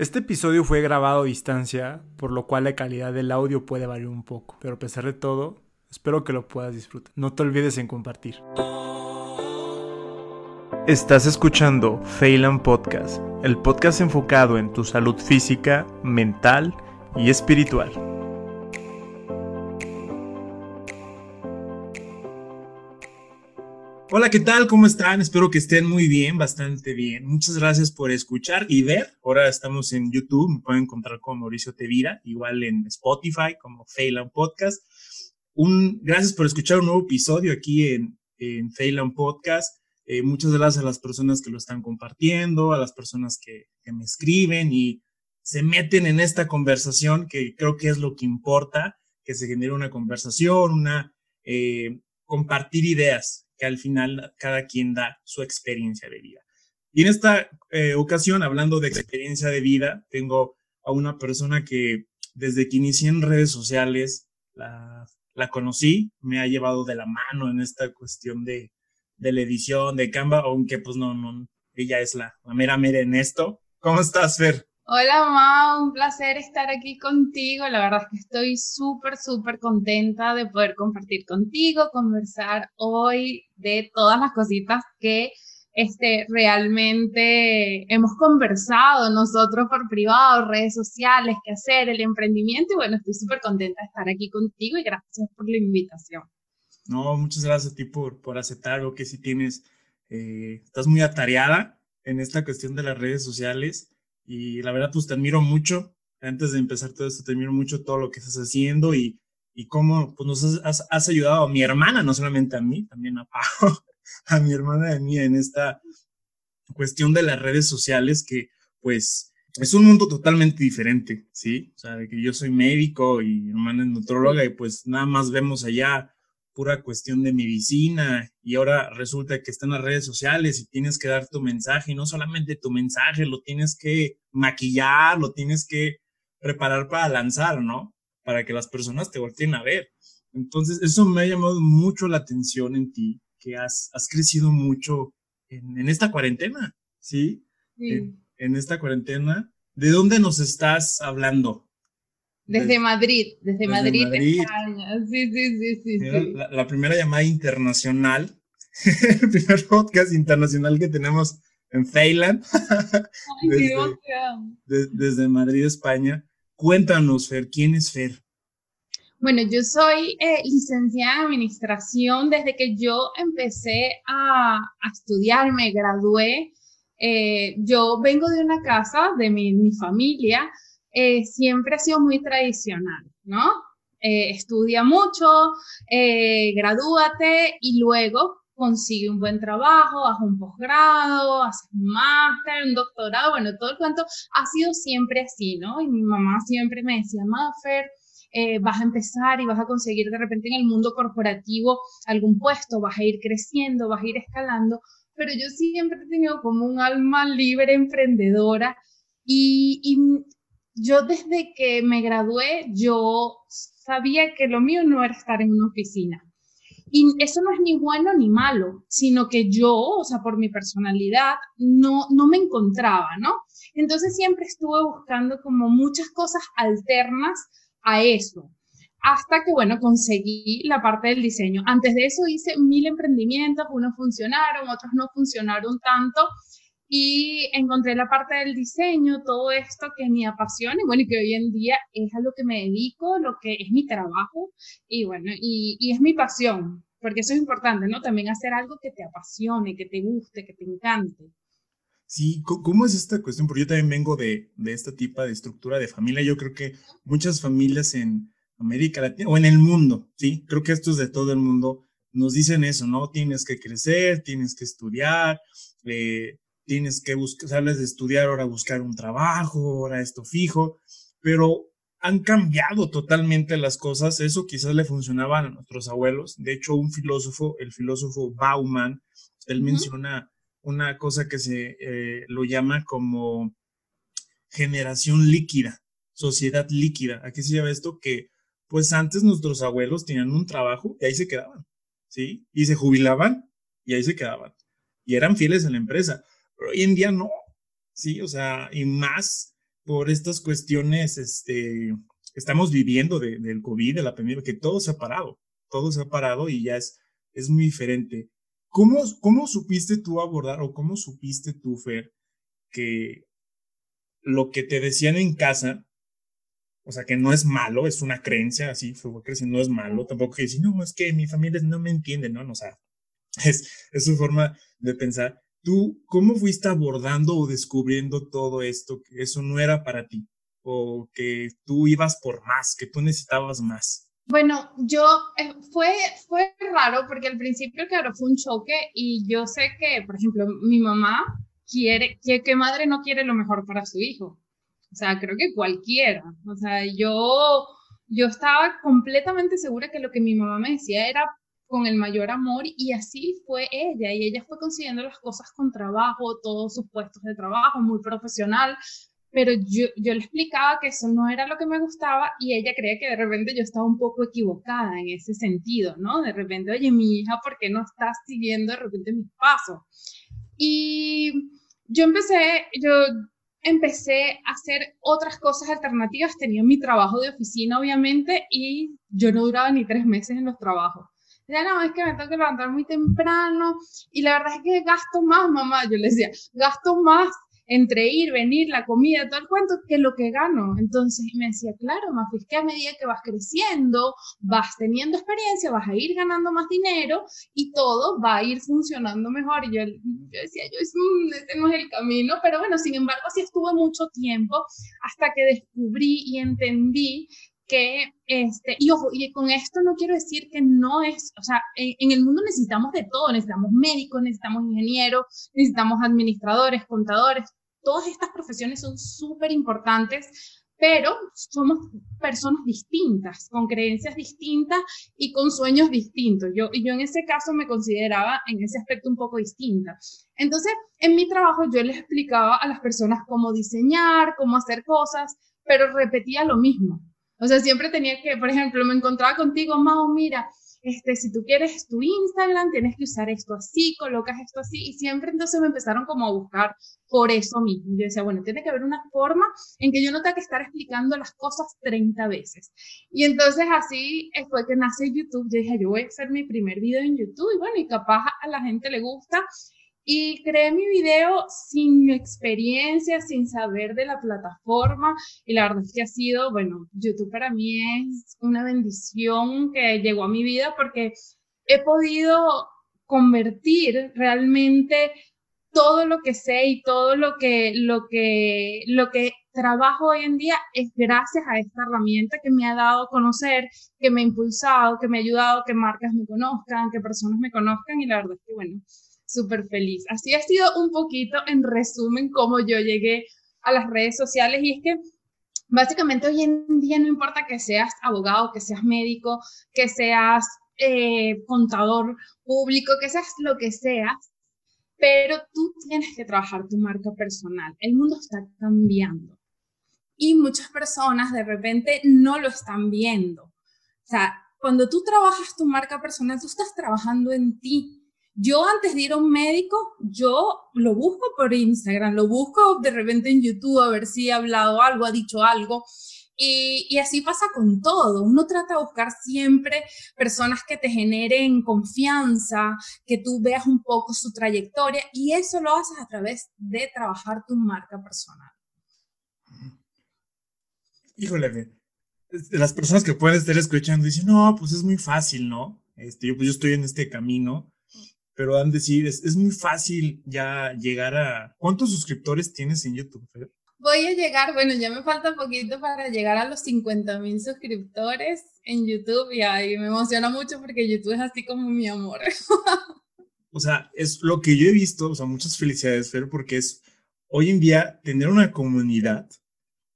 Este episodio fue grabado a distancia, por lo cual la calidad del audio puede variar un poco, pero a pesar de todo, espero que lo puedas disfrutar. No te olvides en compartir. Estás escuchando Phelan Podcast, el podcast enfocado en tu salud física, mental y espiritual. Hola, ¿qué tal? ¿Cómo están? Espero que estén muy bien, bastante bien. Muchas gracias por escuchar y ver. Ahora estamos en YouTube, me pueden encontrar con Mauricio Tevira, igual en Spotify como Phelan Podcast. Un, gracias por escuchar un nuevo episodio aquí en, en Podcast. Eh, muchas gracias a las personas que lo están compartiendo, a las personas que, que me escriben y se meten en esta conversación, que creo que es lo que importa, que se genere una conversación, una eh, compartir ideas que al final cada quien da su experiencia de vida. Y en esta eh, ocasión, hablando de experiencia de vida, tengo a una persona que desde que inicié en redes sociales la, la conocí, me ha llevado de la mano en esta cuestión de, de la edición, de Canva, aunque pues no, no, ella es la, la mera mera en esto. ¿Cómo estás, Fer? Hola, Ma, un placer estar aquí contigo. La verdad es que estoy súper, súper contenta de poder compartir contigo, conversar hoy de todas las cositas que este, realmente hemos conversado nosotros por privado, redes sociales, qué hacer, el emprendimiento. Y bueno, estoy súper contenta de estar aquí contigo y gracias por la invitación. No, muchas gracias a ti por, por aceptar lo que si tienes, eh, estás muy atareada en esta cuestión de las redes sociales y la verdad, pues te admiro mucho. Antes de empezar todo esto, te admiro mucho todo lo que estás haciendo y, y cómo pues, nos has, has, ayudado a mi hermana, no solamente a mí, también a Pau, a mi hermana y a mí en esta cuestión de las redes sociales que pues es un mundo totalmente diferente, ¿sí? O sea, de que yo soy médico y mi hermana es nutróloga y pues nada más vemos allá pura cuestión de medicina y ahora resulta que está en las redes sociales y tienes que dar tu mensaje y no solamente tu mensaje, lo tienes que maquillar, lo tienes que preparar para lanzar, ¿no? Para que las personas te volteen a ver. Entonces, eso me ha llamado mucho la atención en ti, que has, has crecido mucho en, en, esta cuarentena, ¿sí? sí. En, en esta cuarentena. ¿De dónde nos estás hablando? Desde Madrid, desde, desde Madrid, Madrid, España. Sí, sí, sí, sí. sí. La, la, primera llamada internacional, el primer podcast internacional que tenemos en Feyland. desde, de, desde Madrid, España. Cuéntanos, Fer, ¿quién es Fer? Bueno, yo soy eh, licenciada en administración desde que yo empecé a, a estudiar, me gradué. Eh, yo vengo de una casa de mi, mi familia eh, siempre ha sido muy tradicional, ¿no? Eh, estudia mucho, eh, gradúate y luego consigue un buen trabajo, haz un posgrado, haz un máster, un doctorado, bueno, todo el cuento ha sido siempre así, ¿no? Y mi mamá siempre me decía, Maffer, eh, vas a empezar y vas a conseguir de repente en el mundo corporativo algún puesto, vas a ir creciendo, vas a ir escalando, pero yo siempre he tenido como un alma libre emprendedora y, y yo desde que me gradué, yo sabía que lo mío no era estar en una oficina. Y eso no es ni bueno ni malo, sino que yo, o sea, por mi personalidad, no, no me encontraba, ¿no? Entonces siempre estuve buscando como muchas cosas alternas a eso. Hasta que, bueno, conseguí la parte del diseño. Antes de eso hice mil emprendimientos, unos funcionaron, otros no funcionaron tanto, y encontré la parte del diseño, todo esto que me apasiona y bueno, y que hoy en día es a lo que me dedico, lo que es mi trabajo y bueno, y, y es mi pasión, porque eso es importante, ¿no? También hacer algo que te apasione, que te guste, que te encante. Sí, ¿cómo es esta cuestión? Porque yo también vengo de, de esta tipo de estructura de familia. Yo creo que muchas familias en América Latina o en el mundo, sí, creo que esto es de todo el mundo, nos dicen eso, ¿no? Tienes que crecer, tienes que estudiar, eh, tienes que buscar, sales de estudiar, ahora buscar un trabajo, ahora esto fijo, pero han cambiado totalmente las cosas. Eso quizás le funcionaba a nuestros abuelos. De hecho, un filósofo, el filósofo Bauman, él uh -huh. menciona una cosa que se eh, lo llama como generación líquida, sociedad líquida. ¿A qué se llama esto? Que pues antes nuestros abuelos tenían un trabajo y ahí se quedaban, ¿sí? Y se jubilaban y ahí se quedaban. Y eran fieles a la empresa. Pero hoy en día no, sí, o sea, y más por estas cuestiones este, estamos viviendo del COVID, de la pandemia, que todo se ha parado, todo se ha parado y ya es, es muy diferente. ¿Cómo, ¿Cómo supiste tú abordar o cómo supiste tú, Fer, que lo que te decían en casa, o sea, que no es malo, es una creencia, así fue creciendo, no es malo, tampoco que decir, no, es que mi familia no me entiende, ¿no? no o sea, es, es su forma de pensar. ¿Tú cómo fuiste abordando o descubriendo todo esto, que eso no era para ti? o que tú ibas por más, que tú necesitabas más? Bueno, yo eh, fue, fue raro porque al principio, claro, fue un choque y yo sé que, por ejemplo, mi mamá quiere, que, que madre no quiere lo mejor para su hijo. O sea, creo que cualquiera. O sea, yo, yo estaba completamente segura que lo que mi mamá me decía era con el mayor amor y así fue ella y ella fue consiguiendo las cosas con trabajo, todos sus puestos de trabajo, muy profesional, pero yo, yo le explicaba que eso no era lo que me gustaba y ella creía que de repente yo estaba un poco equivocada en ese sentido, ¿no? De repente, oye, mi hija, ¿por qué no estás siguiendo de repente mis pasos? Y yo empecé, yo empecé a hacer otras cosas alternativas, tenía mi trabajo de oficina, obviamente, y yo no duraba ni tres meses en los trabajos. Ya no, es que me tengo que levantar muy temprano y la verdad es que gasto más, mamá. Yo le decía, gasto más entre ir, venir, la comida, todo el cuento, que lo que gano. Entonces me decía, claro, más es que a medida que vas creciendo, vas teniendo experiencia, vas a ir ganando más dinero y todo va a ir funcionando mejor. Y yo, decía, yo, ese no es el camino, pero bueno, sin embargo, sí estuve mucho tiempo hasta que descubrí y entendí que, este, y ojo, y con esto no quiero decir que no es, o sea, en, en, el mundo necesitamos de todo, necesitamos médicos, necesitamos ingenieros, necesitamos administradores, contadores, todas estas profesiones son súper importantes, pero somos personas distintas, con creencias distintas y con sueños distintos. Yo, yo en ese caso me consideraba en ese aspecto un poco distinta. Entonces, en mi trabajo yo les explicaba a las personas cómo diseñar, cómo hacer cosas, pero repetía lo mismo. O sea, siempre tenía que, por ejemplo, me encontraba contigo, Mao, mira, este, si tú quieres tu Instagram, tienes que usar esto así, colocas esto así, y siempre entonces me empezaron como a buscar por eso mismo. Yo decía, bueno, tiene que haber una forma en que yo no tenga que estar explicando las cosas 30 veces. Y entonces así fue que nace YouTube. Yo dije, yo voy a hacer mi primer video en YouTube, y bueno, y capaz a la gente le gusta, y creé mi video sin experiencia, sin saber de la plataforma. Y la verdad es que ha sido, bueno, YouTube para mí es una bendición que llegó a mi vida porque he podido convertir realmente todo lo que sé y todo lo que, lo que, lo que trabajo hoy en día es gracias a esta herramienta que me ha dado a conocer, que me ha impulsado, que me ha ayudado, que marcas me conozcan, que personas me conozcan y la verdad es que bueno, súper feliz. Así ha sido un poquito en resumen cómo yo llegué a las redes sociales y es que básicamente hoy en día no importa que seas abogado, que seas médico, que seas eh, contador público, que seas lo que seas, pero tú tienes que trabajar tu marca personal. El mundo está cambiando y muchas personas de repente no lo están viendo. O sea, cuando tú trabajas tu marca personal, tú estás trabajando en ti, yo antes de ir a un médico, yo lo busco por Instagram, lo busco de repente en YouTube a ver si ha hablado algo, ha dicho algo. Y, y, así pasa con todo. Uno trata de buscar siempre personas que te generen confianza, que tú veas un poco su trayectoria y eso lo haces a través de trabajar tu marca personal. Híjole, las personas que pueden estar escuchando dicen, no, pues es muy fácil, ¿no? Este, yo, pues yo estoy en este camino pero han decir, es, es, muy fácil ya llegar a... ¿Cuántos suscriptores tienes en YouTube, Voy a llegar, bueno, ya me falta poquito para llegar a los 50 mil suscriptores en YouTube y ahí me emociona mucho porque YouTube es así como mi amor. o sea, es lo que yo he visto, o sea, muchas felicidades, Fer, porque es hoy en día tener una comunidad,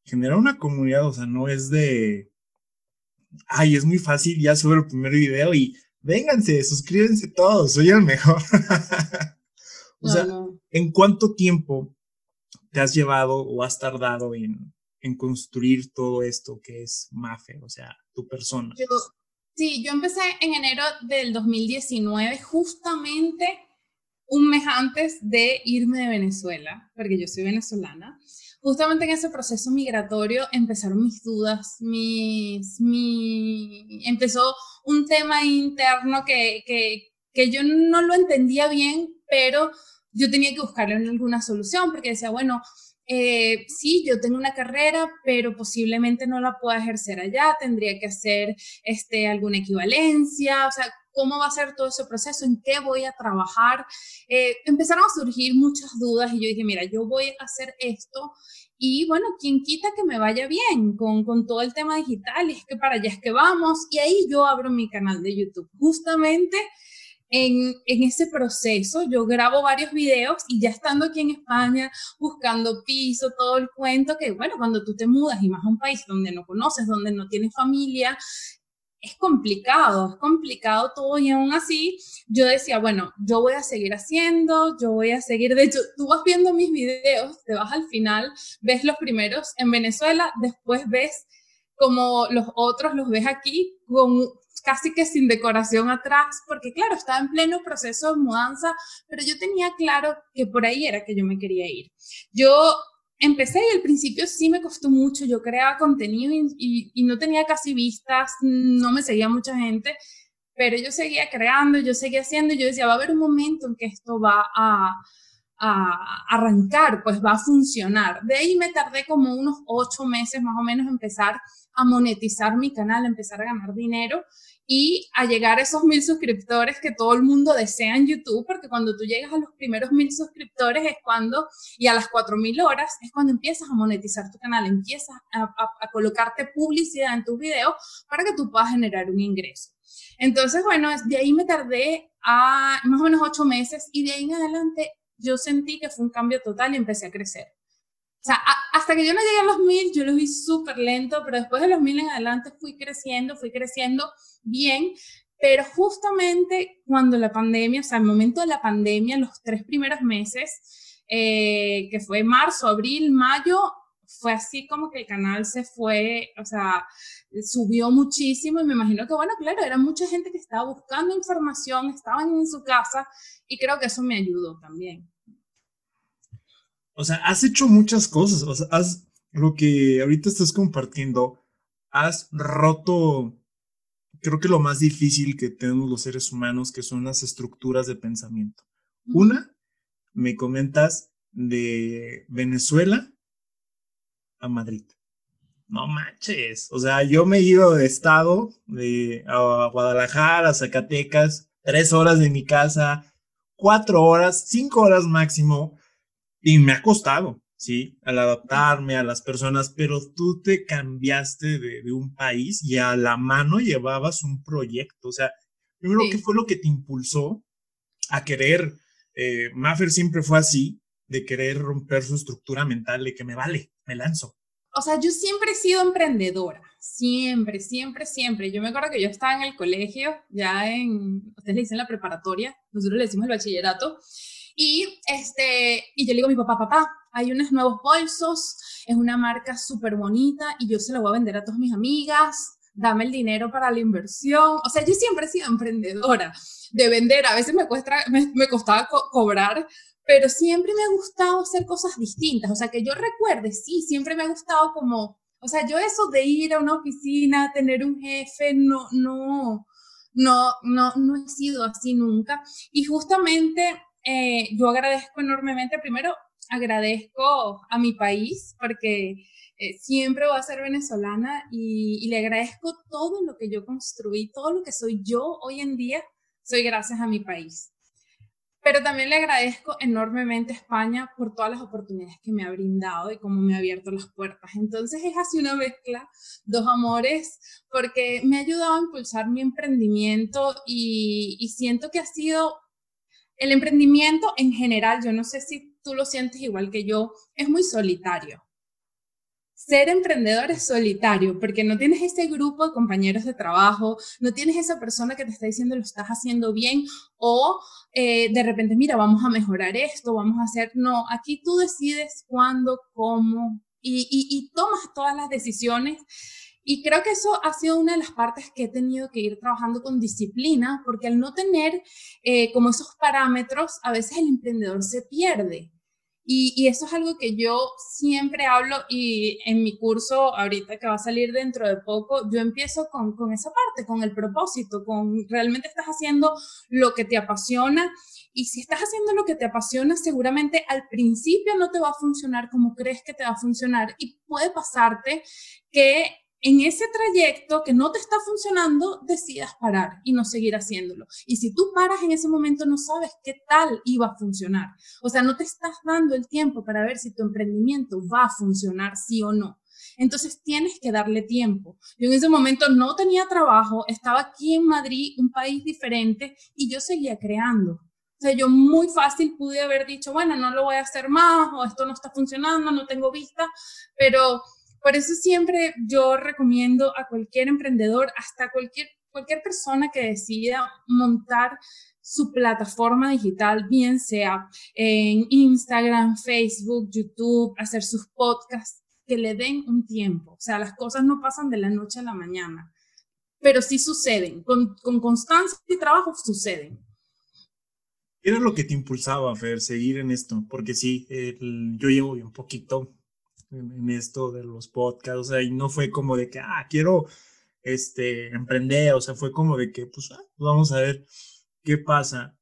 generar una comunidad, o sea, no es de, ay, es muy fácil ya sobre el primer video y vénganse, suscríbanse todos, soy el mejor. o sea, ¿en cuánto tiempo te has llevado o has tardado en, en construir todo esto que es Mafe, o sea, tu persona? sí, yo empecé en enero del 2019, justamente un mes antes de irme de Venezuela, porque yo soy venezolana, justamente en ese proceso migratorio empezaron mis dudas, mis, mi, empezó un tema interno que, que, que yo no lo entendía bien, pero yo tenía que buscarle alguna solución, porque decía, bueno, eh, sí, yo tengo una carrera, pero posiblemente no la pueda ejercer allá, tendría que hacer este, alguna equivalencia, o sea, cómo va a ser todo ese proceso, en qué voy a trabajar. Eh, empezaron a surgir muchas dudas y yo dije, mira, yo voy a hacer esto y bueno, quien quita que me vaya bien con, con todo el tema digital, y es que para allá es que vamos y ahí yo abro mi canal de YouTube. Justamente en, en, ese proceso yo grabo varios videos y ya estando aquí en España, buscando piso, todo el cuento, que bueno, cuando tú te mudas y más a un país donde no conoces, donde no tienes familia, es complicado, es complicado todo y aún así yo decía, bueno, yo voy a seguir haciendo, yo voy a seguir, de hecho, tú vas viendo mis videos, te vas al final, ves los primeros en Venezuela, después ves como los otros los ves aquí con casi que sin decoración atrás, porque claro, estaba en pleno proceso de mudanza, pero yo tenía claro que por ahí era que yo me quería ir. Yo empecé y al principio sí me costó mucho, yo creaba contenido y, no tenía casi vistas, no me seguía mucha gente, pero yo seguía creando, yo seguía haciendo y yo decía, va a haber un momento en que esto va a, a arrancar, pues va a funcionar. De ahí me tardé como unos ocho meses más o menos empezar a monetizar mi canal, empezar a ganar dinero y a llegar a esos mil suscriptores que todo el mundo desea en YouTube, porque cuando tú llegas a los primeros mil suscriptores es cuando, y a las cuatro mil horas, es cuando empiezas a monetizar tu canal, empiezas a, colocarte publicidad en tus videos para que tú puedas generar un ingreso. Entonces, bueno, de ahí me tardé a más o menos ocho meses y de ahí en adelante yo sentí que fue un cambio total y empecé a crecer. O sea, hasta que yo no llegué a los mil, yo lo vi súper lento, pero después de los mil en adelante fui creciendo, fui creciendo bien, pero justamente cuando la pandemia, o sea, el momento de la pandemia, los tres primeros meses, eh, que fue marzo, abril, mayo, fue así como que el canal se fue, o sea, subió muchísimo y me imagino que, bueno, claro, era mucha gente que estaba buscando información, estaban en su casa y creo que eso me ayudó también o sea, has hecho muchas cosas, o sea, has, lo que ahorita estás compartiendo, has roto, creo que lo más difícil que tenemos los seres humanos, que son las estructuras de pensamiento. Una, me comentas de Venezuela a Madrid. No manches, o sea, yo me he ido de estado, de a Guadalajara, a Zacatecas, tres horas de mi casa, cuatro horas, cinco horas máximo y me ha costado, ¿sí? Al adaptarme a las personas, pero tú te cambiaste de, un país y a la mano llevabas un proyecto. O sea, primero, ¿qué fue lo que te impulsó a querer? Eh, Maffer siempre fue así, de querer romper su estructura mental, de que me vale, me lanzo. O sea, yo siempre he sido emprendedora, siempre, siempre, siempre. Yo me acuerdo que yo estaba en el colegio, ya en, ustedes le dicen la preparatoria, nosotros le decimos el bachillerato, y, este, y yo le digo a mi papá, papá, hay unos nuevos bolsos, es una marca súper bonita y yo se lo voy a vender a todas mis amigas, dame el dinero para la inversión. O sea, yo siempre he sido emprendedora de vender, a veces me, cuesta, me, costaba cobrar, pero siempre me ha gustado hacer cosas distintas. O sea, que yo recuerde, sí, siempre me ha gustado como, o sea, yo eso de ir a una oficina, tener un jefe, no, no, no, no, no he sido así nunca. Y justamente eh, yo agradezco enormemente, primero agradezco a mi país porque eh, siempre voy a ser venezolana y, le agradezco todo lo que yo construí, todo lo que soy yo hoy en día, soy gracias a mi país. Pero también le agradezco enormemente a España por todas las oportunidades que me ha brindado y cómo me ha abierto las puertas. Entonces es así una mezcla, dos amores, porque me ha ayudado a impulsar mi emprendimiento y, y siento que ha sido el emprendimiento en general, yo no sé si tú lo sientes igual que yo, es muy solitario. Ser emprendedor es solitario porque no tienes ese grupo de compañeros de trabajo, no tienes esa persona que te está diciendo lo estás haciendo bien o eh, de repente, mira, vamos a mejorar esto, vamos a hacer, no, aquí tú decides cuándo, cómo y, y tomas todas las decisiones Y creo que eso ha sido una de las partes que he tenido que ir trabajando con disciplina, porque al no tener eh, como esos parámetros, a veces el emprendedor se pierde. Y, eso es algo que yo siempre hablo y en mi curso, ahorita que va a salir dentro de poco, yo empiezo con, con esa parte, con el propósito, con realmente estás haciendo lo que te apasiona. Y si estás haciendo lo que te apasiona, seguramente al principio no te va a funcionar como crees que te va a funcionar y puede pasarte que en ese trayecto que no te está funcionando, decidas parar y no seguir haciéndolo. Y si tú paras en ese momento, no sabes qué tal iba a funcionar. O sea, no te estás dando el tiempo para ver si tu emprendimiento va a funcionar sí o no. Entonces tienes que darle tiempo. Yo en ese momento no tenía trabajo, estaba aquí en Madrid, un país diferente, y yo seguía creando. O sea, yo muy fácil pude haber dicho, bueno, no lo voy a hacer más, o esto no está funcionando, no tengo vista, pero por eso siempre yo recomiendo a cualquier emprendedor, hasta cualquier, cualquier persona que decida montar su plataforma digital, bien sea en Instagram, Facebook, YouTube, hacer sus podcasts, que le den un tiempo. O sea, las cosas no pasan de la noche a la mañana, pero sí suceden. Con, constancia y trabajo suceden. ¿Qué era lo que te impulsaba, a seguir en esto? Porque sí, yo llevo un poquito en, esto de los podcasts, o sea, y no fue como de que, ah, quiero este, emprender, o sea, fue como de que, pues, ah, vamos a ver qué pasa.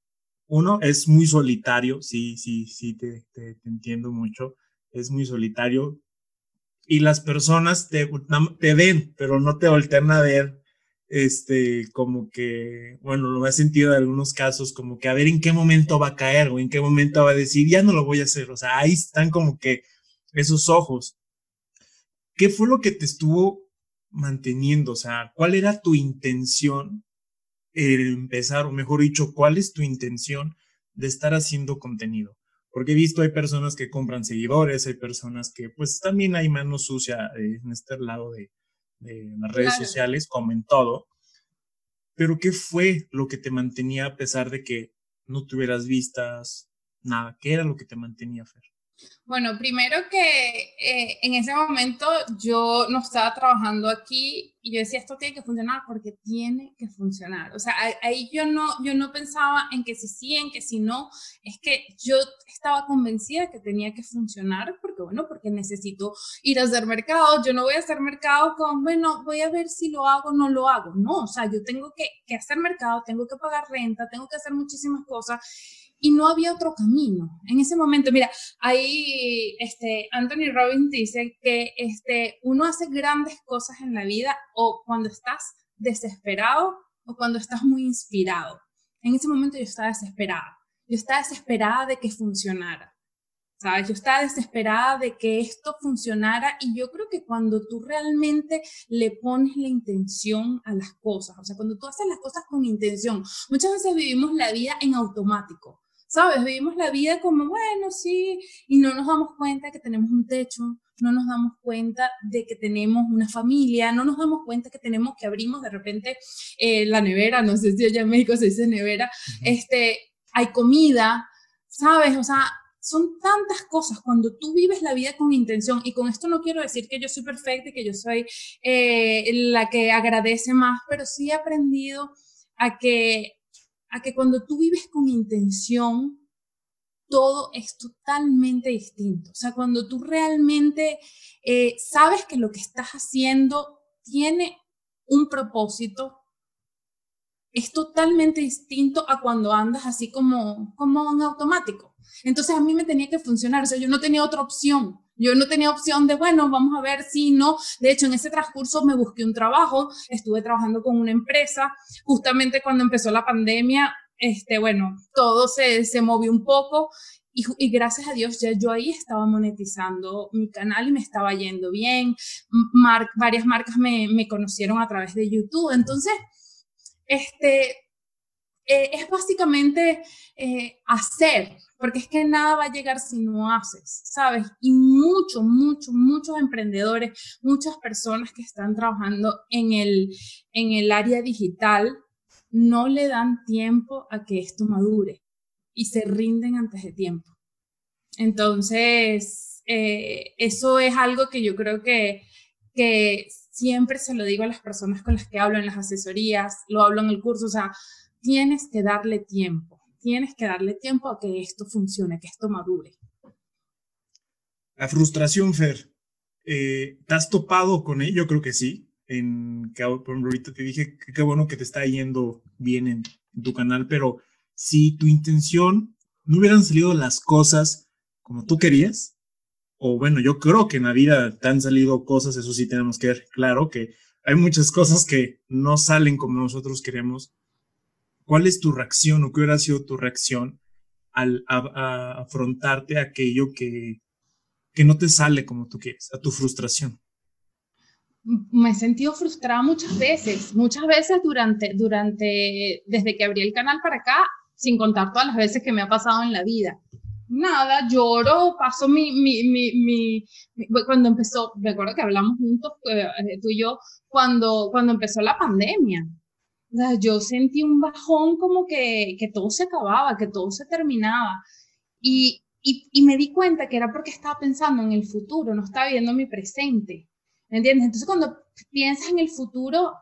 Uno, es muy solitario, sí, sí, sí, te, entiendo mucho, es muy solitario, y las personas te, te ven, pero no te voltean a ver, este, como que, bueno, lo he sentido en algunos casos, como que a ver en qué momento va a caer o en qué momento va a decir, ya no lo voy a hacer, o sea, ahí están como que esos ojos. ¿Qué fue lo que te estuvo manteniendo? O sea, ¿cuál era tu intención el empezar, o mejor dicho, cuál es tu intención de estar haciendo contenido? Porque he visto, hay personas que compran seguidores, hay personas que, pues también hay mano sucia en este lado de, las redes sociales, como en todo. Pero ¿qué fue lo que te mantenía a pesar de que no tuvieras vistas, nada? ¿Qué era lo que te mantenía, Fer? Bueno, primero que eh, en ese momento yo no estaba trabajando aquí y yo decía, esto tiene que funcionar porque tiene que funcionar. O sea, ahí yo no, yo no pensaba en que si sí, en que si no, es que yo estaba convencida que tenía que funcionar porque, bueno, porque necesito ir a hacer mercado. Yo no voy a hacer mercado con, bueno, voy a ver si lo hago o no lo hago. No, o sea, yo tengo que, que hacer mercado, tengo que pagar renta, tengo que hacer muchísimas cosas y no había otro camino. En ese momento, mira, ahí este, Anthony Robbins dice que este, uno hace grandes cosas en la vida o cuando estás desesperado o cuando estás muy inspirado. En ese momento yo estaba desesperada. Yo estaba desesperada de que funcionara. ¿Sabes? Yo estaba desesperada de que esto funcionara y yo creo que cuando tú realmente le pones la intención a las cosas, o sea, cuando tú haces las cosas con intención, muchas veces vivimos la vida en automático. ¿Sabes? Vivimos la vida como, bueno, sí, y no nos damos cuenta que tenemos un techo, no nos damos cuenta de que tenemos una familia, no nos damos cuenta que tenemos que abrimos de repente eh, la nevera, no sé si allá en México se dice nevera, este, hay comida, ¿sabes? O sea, son tantas cosas cuando tú vives la vida con intención y con esto no quiero decir que yo soy perfecta y que yo soy eh, la que agradece más, pero sí he aprendido a que a que cuando tú vives con intención, todo es totalmente distinto. O sea, cuando tú realmente eh, sabes que lo que estás haciendo tiene un propósito, es totalmente distinto a cuando andas así como, como en automático. Entonces a mí me tenía que funcionar, o sea, yo no tenía otra opción. Yo no tenía opción de, bueno, vamos a ver si no. De hecho, en ese transcurso me busqué un trabajo, estuve trabajando con una empresa. Justamente cuando empezó la pandemia, este, bueno, todo se, se movió un poco y, gracias a Dios ya yo ahí estaba monetizando mi canal y me estaba yendo bien. Mar varias marcas me, me, conocieron a través de YouTube. Entonces, este, eh, es básicamente eh, hacer, porque es que nada va a llegar si no haces, ¿sabes? Y muchos, muchos, muchos emprendedores, muchas personas que están trabajando en el, en el área digital, no le dan tiempo a que esto madure y se rinden antes de tiempo. Entonces, eh, eso es algo que yo creo que, que siempre se lo digo a las personas con las que hablo en las asesorías, lo hablo en el curso, o sea, tienes que darle tiempo, tienes que darle tiempo a que esto funcione, que esto madure. La frustración, Fer, eh, ¿te has topado con ello? Yo creo que sí. En, que ahorita te dije que qué bueno que te está yendo bien en, en tu canal, pero si tu intención no hubieran salido las cosas como tú querías, o bueno, yo creo que en la vida te han salido cosas, eso sí tenemos que ver claro, que hay muchas cosas que no salen como nosotros queremos. ¿Cuál es tu reacción o qué hubiera sido tu reacción al afrontarte a aquello que, que no te sale como tú quieres, a tu frustración? me he sentido frustrada muchas veces, muchas veces durante, durante, desde que abrí el canal para acá, sin contar todas las veces que me ha pasado en la vida nada, lloro, paso mi, mi, mi, mi, cuando empezó, me acuerdo que hablamos juntos, eh, tú y yo, cuando, cuando empezó la pandemia. O sea, yo sentí un bajón como que, que todo se acababa, que todo se terminaba. Y, y, y, me di cuenta que era porque estaba pensando en el futuro, no estaba viendo mi presente. ¿Me entiendes? Entonces, cuando piensas en el futuro,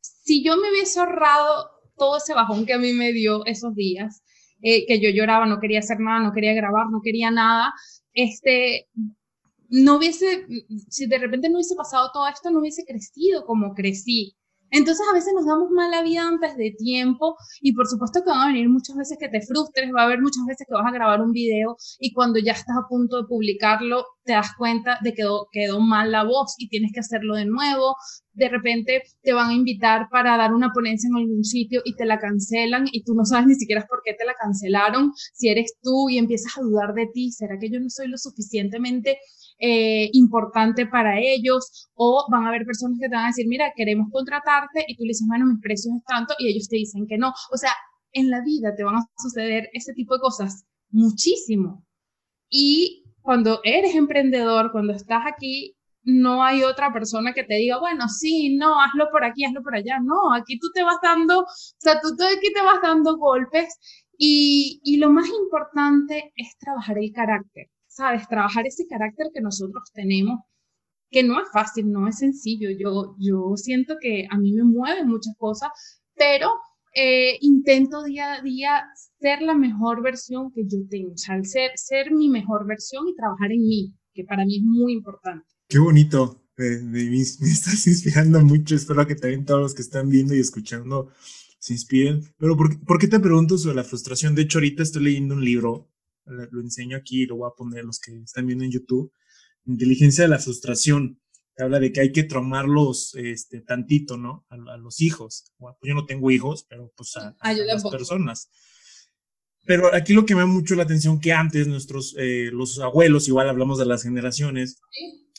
si yo me hubiese ahorrado todo ese bajón que a mí me dio esos días, eh, que yo lloraba, no quería hacer nada, no quería grabar, no quería nada, este, no hubiese, si de repente no hubiese pasado todo esto, no hubiese crecido como crecí. Entonces a veces nos damos mala vida antes de tiempo y por supuesto que van a venir muchas veces que te frustres, va a haber muchas veces que vas a grabar un video y cuando ya estás a punto de publicarlo te das cuenta de que quedó, quedó mal la voz y tienes que hacerlo de nuevo. De repente te van a invitar para dar una ponencia en algún sitio y te la cancelan y tú no sabes ni siquiera por qué te la cancelaron. Si eres tú y empiezas a dudar de ti, ¿será que yo no soy lo suficientemente eh, importante para ellos, o van a haber personas que te van a decir, mira, queremos contratarte, y tú le dices, bueno, mis precios es tanto, y ellos te dicen que no. O sea, en la vida te van a suceder ese tipo de cosas muchísimo. Y cuando eres emprendedor, cuando estás aquí, no hay otra persona que te diga, bueno, sí, no, hazlo por aquí, hazlo por allá. No, aquí tú te vas dando, o sea, tú, tú aquí te vas dando golpes y, y lo más importante es trabajar el carácter. ¿Sabes? Trabajar ese carácter que nosotros tenemos, que no es fácil, no es sencillo. Yo, yo siento que a mí me mueven muchas cosas, pero eh, intento día a día ser la mejor versión que yo tengo, o sea, ser, ser mi mejor versión y trabajar en mí, que para mí es muy importante. Qué bonito, me, estás inspirando mucho, espero que también todos los que están viendo y escuchando se inspiren. Pero ¿por, ¿por qué te pregunto sobre la frustración? De hecho, ahorita estoy leyendo un libro lo enseño aquí, lo voy a poner los que están viendo en YouTube. Inteligencia de la frustración. habla de que hay que traumarlos este, tantito, ¿no? A, los hijos. Pues yo no tengo hijos, pero pues a, las personas. Pero aquí lo que me da mucho la atención que antes nuestros, eh, los abuelos, igual hablamos de las generaciones,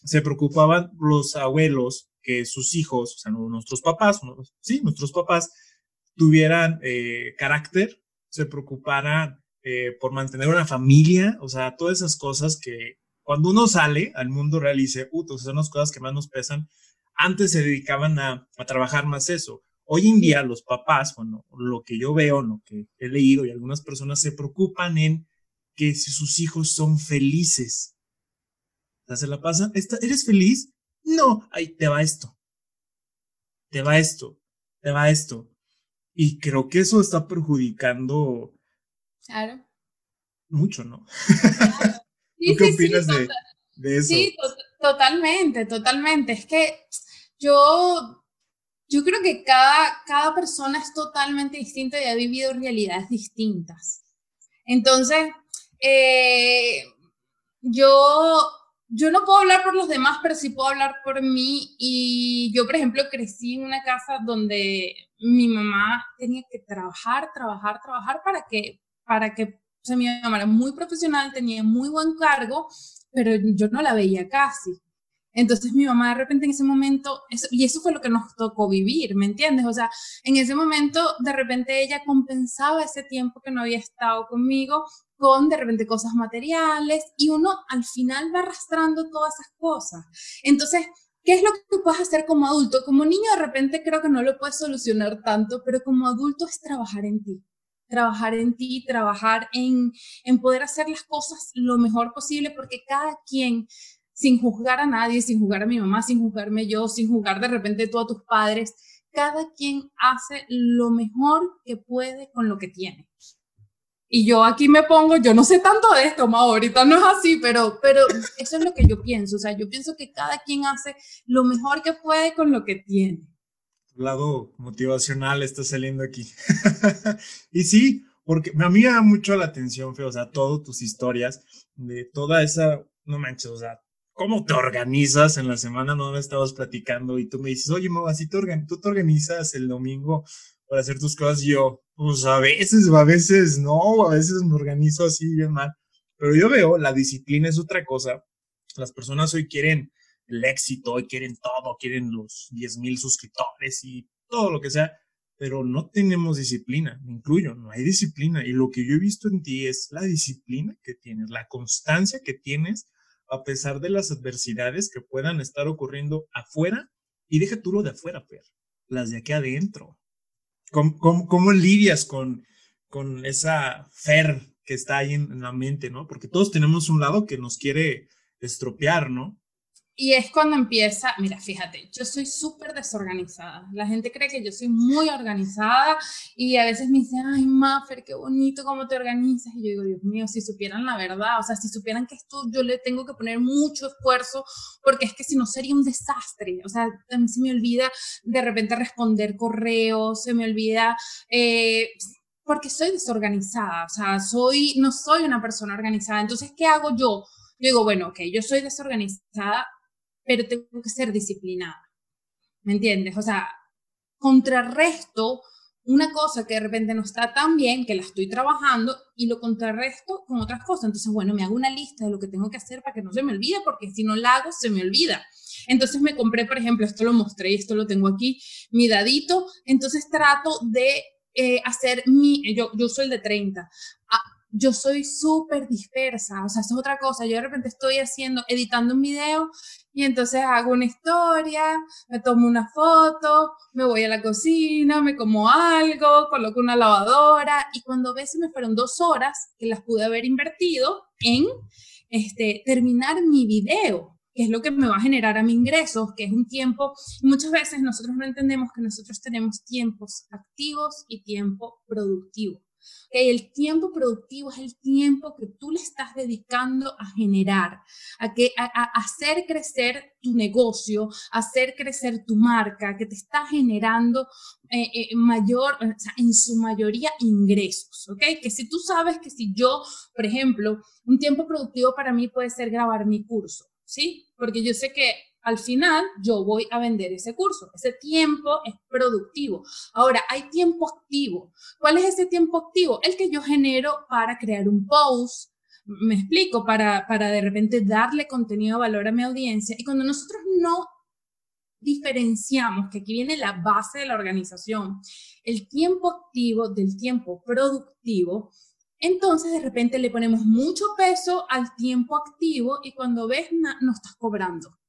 se preocupaban los abuelos que sus hijos, o sea, nuestros papás, sí, nuestros papás, tuvieran eh, carácter, se preocuparan eh, por mantener una familia, o sea, todas esas cosas que cuando uno sale al mundo real y dice, uh, son las cosas que más nos pesan, antes se dedicaban a, a, trabajar más eso. Hoy en día los papás, bueno, lo que yo veo, lo que he leído y algunas personas se preocupan en que si sus hijos son felices. Se la pasan, ¿eres feliz? No, ahí te va esto. Te va esto, te va esto. Y creo que eso está perjudicando Claro. Mucho, ¿no? ¿Qué opinas de, eso? Sí, totalmente, totalmente. Es que yo, yo creo que cada, cada persona es totalmente distinta y ha vivido realidades distintas. Entonces, eh, yo, yo no puedo hablar por los demás, pero sí puedo hablar por mí. Y yo, por ejemplo, crecí en una casa donde mi mamá tenía que trabajar, trabajar, trabajar para que para que, o sea, mi mamá era muy profesional, tenía muy buen cargo, pero yo no la veía casi. Entonces mi mamá de repente en ese momento, y eso fue lo que nos tocó vivir, ¿me entiendes? O sea, en ese momento de repente ella compensaba ese tiempo que no había estado conmigo con de repente cosas materiales y uno al final va arrastrando todas esas cosas. Entonces, ¿qué es lo que tú puedes hacer como adulto? Como niño de repente creo que no lo puedes solucionar tanto, pero como adulto es trabajar en ti trabajar en ti, trabajar en, en poder hacer las cosas lo mejor posible, porque cada quien sin juzgar a nadie, sin juzgar a mi mamá, sin juzgarme yo, sin juzgar de repente tú a tus padres. Cada quien hace lo mejor que puede con lo que tiene. Y yo aquí me pongo, yo no sé tanto de esto, ma, ahorita no es así, pero, pero eso es lo que yo pienso. O sea, yo pienso que cada quien hace lo mejor que puede con lo que tiene. Lado motivacional está saliendo aquí. y sí, porque a mí me da mucho la atención, Feo, o sea, todas tus historias, de toda esa, no manches, o sea, cómo te organizas en la semana, no me estabas platicando y tú me dices, oye, así te tú te organizas el domingo para hacer tus cosas. Y yo, pues a veces, a veces no, a veces me organizo así bien mal. Pero yo veo, la disciplina es otra cosa. Las personas hoy quieren el éxito, hoy quieren todo, quieren los 10 mil suscriptores y todo lo que sea, pero no tenemos disciplina, me incluyo, no hay disciplina. Y lo que yo he visto en ti es la disciplina que tienes, la constancia que tienes a pesar de las adversidades que puedan estar ocurriendo afuera. Y deja tú lo de afuera, Per, las de aquí adentro. ¿Cómo, lidias con, con esa fer que está ahí en, la mente, ¿no? Porque todos tenemos un lado que nos quiere estropear, ¿no? Y es cuando empieza, mira, fíjate, yo soy súper desorganizada. La gente cree que yo soy muy organizada y a veces me dicen, ay, Maffer, qué bonito cómo te organizas. Y yo digo, Dios mío, si supieran la verdad, o sea, si supieran que esto yo le tengo que poner mucho esfuerzo, porque es que si no sería un desastre. O sea, a mí se me olvida de repente responder correos, se me olvida... Eh, porque soy desorganizada, o sea, soy, no soy una persona organizada. Entonces, ¿qué hago yo? Yo digo, bueno, ok, yo soy desorganizada, pero tengo que ser disciplinada. ¿Me entiendes? O sea, contrarresto una cosa que de repente no está tan bien, que la estoy trabajando, y lo contrarresto con otras cosas. Entonces, bueno, me hago una lista de lo que tengo que hacer para que no se me olvide, porque si no la hago, se me olvida. Entonces me compré, por ejemplo, esto lo mostré y esto lo tengo aquí, mi dadito. Entonces trato de eh, hacer mi, yo, yo soy el de 30, yo soy súper dispersa, o sea, eso es otra cosa. Yo de repente estoy haciendo, editando un video y entonces hago una historia, me tomo una foto, me voy a la cocina, me como algo, coloco una lavadora y cuando ves me fueron dos horas que las pude haber invertido en este, terminar mi video que es lo que me va a generar a mi ingresos, que es un tiempo, muchas veces nosotros no entendemos que nosotros tenemos tiempos activos y tiempo productivo que El tiempo productivo es el tiempo que tú le estás dedicando a generar, a, que, a, hacer crecer tu negocio, hacer crecer tu marca, que te está generando eh, eh, mayor, en su mayoría ingresos, ¿ok? Que si tú sabes que si yo, por ejemplo, un tiempo productivo para mí puede ser grabar mi curso, ¿sí? Porque yo sé que al final yo voy a vender ese curso. Ese tiempo es productivo. Ahora, hay tiempo activo. ¿Cuál es ese tiempo activo? El que yo genero para crear un post. Me explico, para, para de repente darle contenido de valor a mi audiencia. Y cuando nosotros no diferenciamos, que aquí viene la base de la organización, el tiempo activo del tiempo productivo, entonces de repente le ponemos mucho peso al tiempo activo y cuando ves no estás cobrando.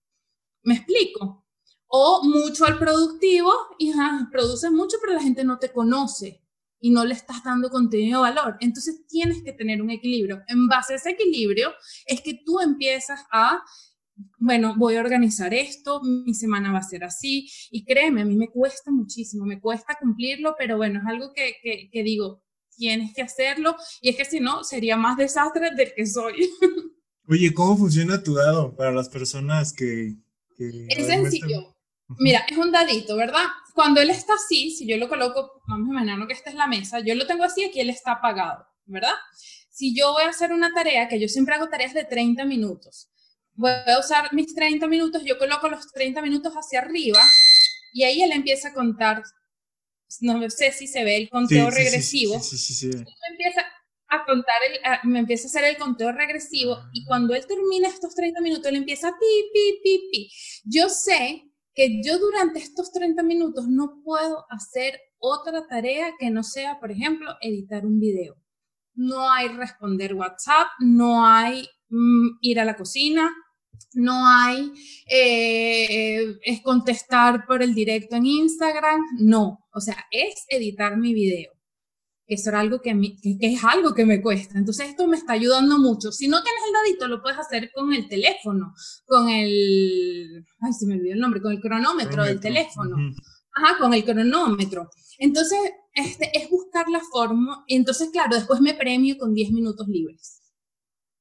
¿Me explico? O mucho al productivo y produce produces mucho, pero la gente no te conoce y no le estás dando contenido de valor. Entonces tienes que tener un equilibrio. En base a ese equilibrio es que tú empiezas a, bueno, voy a organizar esto, mi semana va a ser así. Y créeme, a mí me cuesta muchísimo, me cuesta cumplirlo, pero bueno, es algo que, que, que digo, tienes que hacerlo. Y es que si no, sería más desastre del que soy. Oye, ¿cómo funciona tu dado para las personas que, es sencillo. Mira, es un dadito, ¿verdad? Cuando él está así, si yo lo coloco, vamos a imaginar que esta es la mesa, yo lo tengo así, aquí él está apagado, ¿verdad? Si yo voy a hacer una tarea, que yo siempre hago tareas de 30 minutos, voy a usar mis 30 minutos, yo coloco los 30 minutos hacia arriba y ahí él empieza a contar, no sé si se ve el conteo regresivo. Sí, sí, sí, empieza, a contar, el, me empieza a hacer el conteo regresivo y cuando él termina estos 30 minutos, él empieza pi, pi, pi, pi. Yo sé que yo durante estos 30 minutos no puedo hacer otra tarea que no sea, por ejemplo, editar un video. No hay responder WhatsApp, no hay mm, ir a la cocina, no hay eh, es contestar por el directo en Instagram, no, o sea, es editar mi video eso era algo que, que, es algo que me cuesta. Entonces esto me está ayudando mucho. Si no tienes el dadito, lo puedes hacer con el teléfono, con el, ay, se me olvidó el nombre, con el cronómetro, del teléfono. Ajá, con el cronómetro. Entonces, este, es buscar la forma. Entonces, claro, después me premio con 10 minutos libres.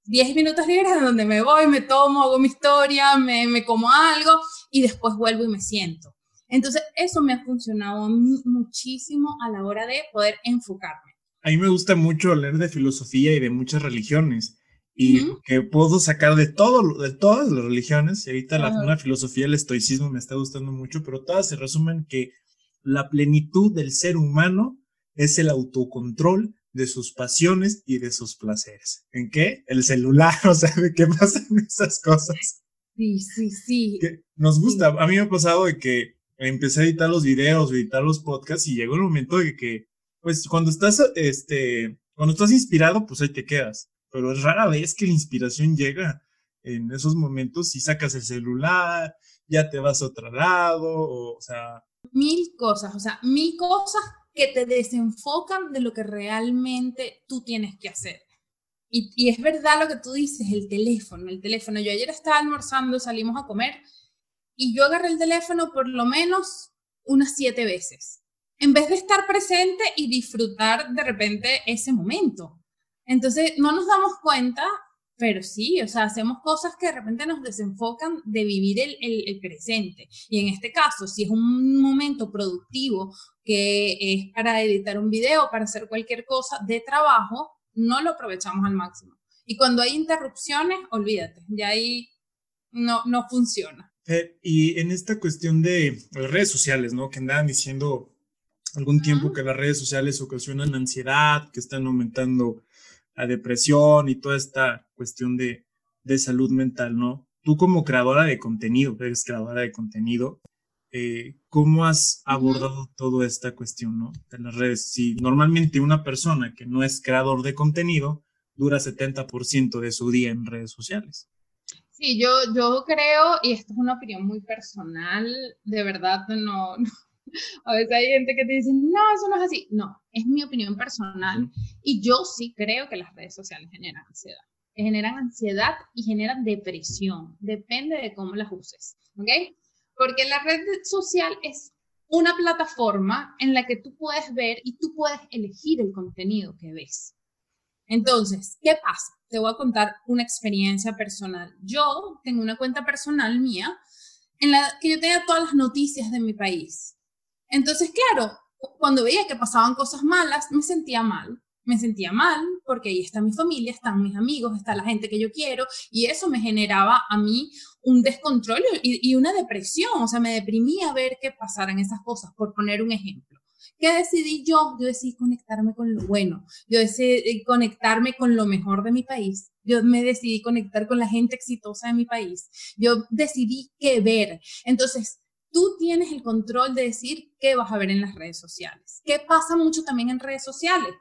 10 minutos libres en donde me voy, me tomo, hago mi historia, me, me como algo y después vuelvo y me siento. Entonces, eso me ha funcionado muchísimo a la hora de poder enfocarme. A mí me gusta mucho leer de filosofía y de muchas religiones y que puedo sacar de todo, de todas las religiones. Y ahorita la, filosofía, el estoicismo me está gustando mucho, pero todas se resumen que la plenitud del ser humano es el autocontrol de sus pasiones y de sus placeres. ¿En qué? El celular, o sea, ¿de qué pasan esas cosas? Sí, sí, sí. nos gusta. A mí me ha pasado de que empecé a editar los videos, editar los podcasts y llegó el momento de que, pues, cuando estás, este, cuando estás inspirado, pues ahí te quedas. Pero es rara vez que la inspiración llega en esos momentos y sacas el celular, ya te vas a otro lado, o, o sea... Mil cosas, o sea, mil cosas que te desenfocan de lo que realmente tú tienes que hacer. Y, y, es verdad lo que tú dices, el teléfono, el teléfono. Yo ayer estaba almorzando, salimos a comer y yo agarré el teléfono por lo menos unas siete veces, en vez de estar presente y disfrutar de repente ese momento. Entonces, no nos damos cuenta, pero sí, o sea, hacemos cosas que de repente nos desenfocan de vivir el, el, presente. Y en este caso, si es un momento productivo que es para editar un video, para hacer cualquier cosa de trabajo, no lo aprovechamos al máximo. Y cuando hay interrupciones, olvídate, ya ahí no, no funciona. Eh, y en esta cuestión de las redes sociales, ¿no? Que andaban diciendo algún tiempo que las redes sociales ocasionan ansiedad, que están aumentando la depresión y toda esta cuestión de, de salud mental, ¿no? Tú como creadora de contenido, eres creadora de contenido, eh, ¿cómo has abordado toda esta cuestión, ¿no? De las redes. Si normalmente una persona que no es creador de contenido dura 70% de su día en redes sociales. Sí, yo, yo creo, y esto es una opinión muy personal, de verdad no, a veces hay gente que te dice, no, eso no es así. No, es mi opinión personal y yo sí creo que las redes sociales generan ansiedad. Generan ansiedad y generan depresión, depende de cómo las uses, ¿ok? Porque la red social es una plataforma en la que tú puedes ver y tú puedes elegir el contenido que ves. Entonces, ¿qué pasa? Te voy a contar una experiencia personal. Yo tengo una cuenta personal mía en la que yo tenía todas las noticias de mi país. Entonces, claro, cuando veía que pasaban cosas malas, me sentía mal. Me sentía mal porque ahí está mi familia, están mis amigos, está la gente que yo quiero y eso me generaba a mí un descontrol y, una depresión. O sea, me deprimía ver que pasaran esas cosas, por poner un ejemplo. ¿Qué decidí yo? Yo decidí conectarme con lo bueno, yo decidí conectarme con lo mejor de mi país, yo me decidí conectar con la gente exitosa de mi país, yo decidí qué ver. Entonces, tú tienes el control de decir qué vas a ver en las redes sociales. ¿Qué pasa mucho también en redes sociales?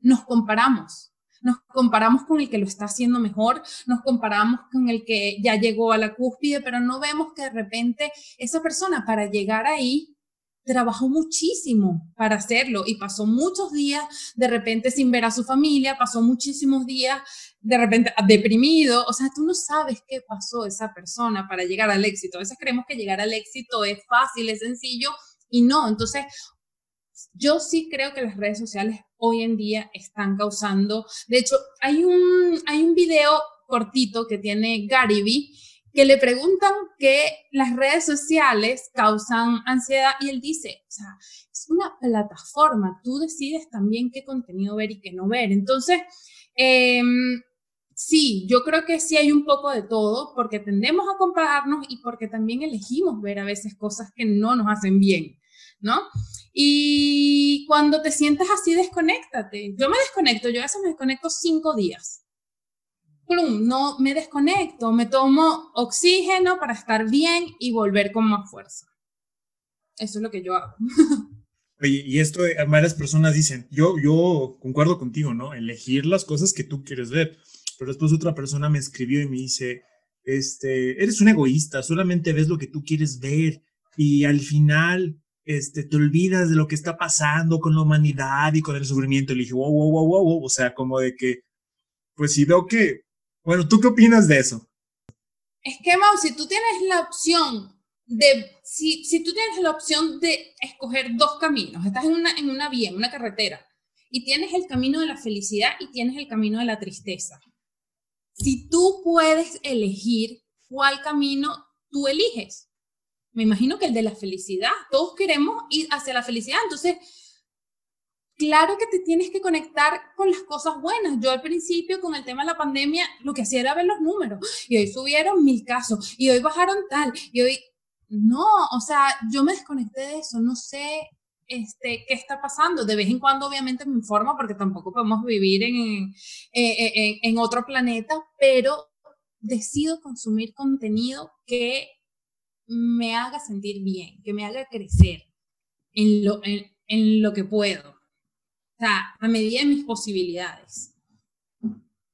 Nos comparamos. Nos comparamos con el que lo está haciendo mejor, nos comparamos con el que ya llegó a la cúspide, pero no vemos que de repente esa persona para llegar ahí trabajó muchísimo para hacerlo y pasó muchos días de repente sin ver a su familia, pasó muchísimos días de repente deprimido, o sea, tú no sabes qué pasó esa persona para llegar al éxito. A veces creemos que llegar al éxito es fácil, es sencillo y no, entonces yo sí creo que las redes sociales hoy en día están causando, de hecho, hay un, hay un video cortito que tiene Gary Vee que le preguntan que las redes sociales causan ansiedad y él dice, o sea, es una plataforma, tú decides también qué contenido ver y qué no ver. Entonces, em, sí, yo creo que sí hay un poco de todo porque tendemos a compararnos y porque también elegimos ver a veces cosas que no nos hacen bien, ¿no? Y cuando te sientes así, desconéctate. Yo me desconecto, yo a veces me desconecto cinco días no me desconecto, me tomo oxígeno para estar bien y volver con más fuerza. Eso es lo que yo hago. Oye, y esto eh, varias personas dicen, yo, yo concuerdo contigo, ¿no? Elegir las cosas que tú quieres ver. Pero después otra persona me escribió y me dice, este, eres un egoísta, solamente ves lo que tú quieres ver y al final este, te olvidas de lo que está pasando con la humanidad y con el sufrimiento. Y le dije, wow, wow, wow, wow. O sea, como de que, pues si veo que, bueno, ¿tú qué opinas de eso? Es que, Mau, si tú tienes la opción de, si, si tú tienes la opción de escoger dos caminos, estás en una, en una vía, en una carretera, y tienes el camino de la felicidad y tienes el camino de la tristeza. Si tú puedes elegir cuál camino tú eliges, me imagino que el de la felicidad, todos queremos ir hacia la felicidad, entonces, claro que te tienes que conectar con las cosas buenas. Yo al principio con el tema de la pandemia lo que hacía era ver los números y hoy subieron mil casos y hoy bajaron tal y hoy no, o sea, yo me desconecté de eso, no sé este, qué está pasando. De vez en cuando, obviamente, me informo porque tampoco podemos vivir en, en, otro planeta, pero decido consumir contenido que me haga sentir bien, que me haga crecer en lo, en lo que puedo. Sea, a medida de mis posibilidades.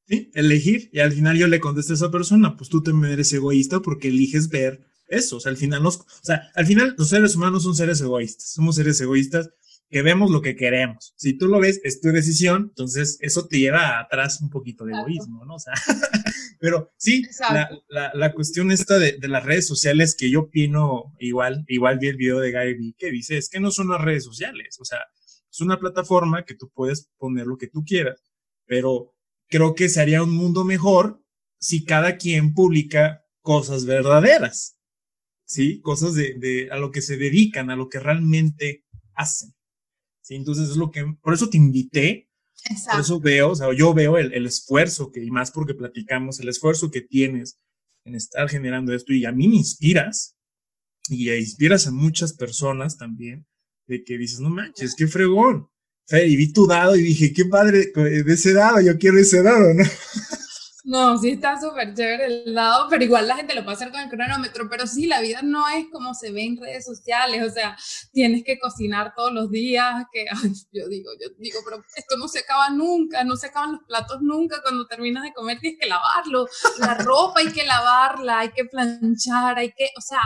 Sí, elegir. Y al final yo le contesto a esa persona, pues tú te eres egoísta porque eliges ver eso. O sea, al final, nos, o sea, al final los seres humanos son seres egoístas. Somos seres egoístas que vemos lo que queremos. Si tú lo ves, es tu decisión, entonces eso te lleva atrás un poquito de egoísmo, ¿no? O sea, pero sí, la, la, la, cuestión esta de, de, las redes sociales que yo opino igual, igual vi el video de Gary Vee que dice, es que no son las redes sociales, o sea, es una plataforma que tú puedes poner lo que tú quieras, pero creo que se haría un mundo mejor si cada quien publica cosas verdaderas. ¿sí? Cosas de, de, a lo que se dedican, a lo que realmente hacen. ¿sí? Entonces es lo que, por eso te invité, Exacto. por eso veo, o sea, yo veo el, el, esfuerzo que, y más porque platicamos, el esfuerzo que tienes en estar generando esto y a mí me inspiras y inspiras a muchas personas también de que dices, no manches, qué fregón. Y vi tu dado y dije, qué padre de ese dado, yo quiero ese dado, ¿no? No, sí está súper chévere el lado, pero igual la gente lo puede hacer con el cronómetro, pero sí, la vida no es como se ve en redes sociales, o sea, tienes que cocinar todos los días, que yo digo, yo digo, pero esto no se acaba nunca, no se acaban los platos nunca, cuando terminas de comer tienes que lavarlo, la ropa hay que lavarla, hay que planchar, hay que, o sea,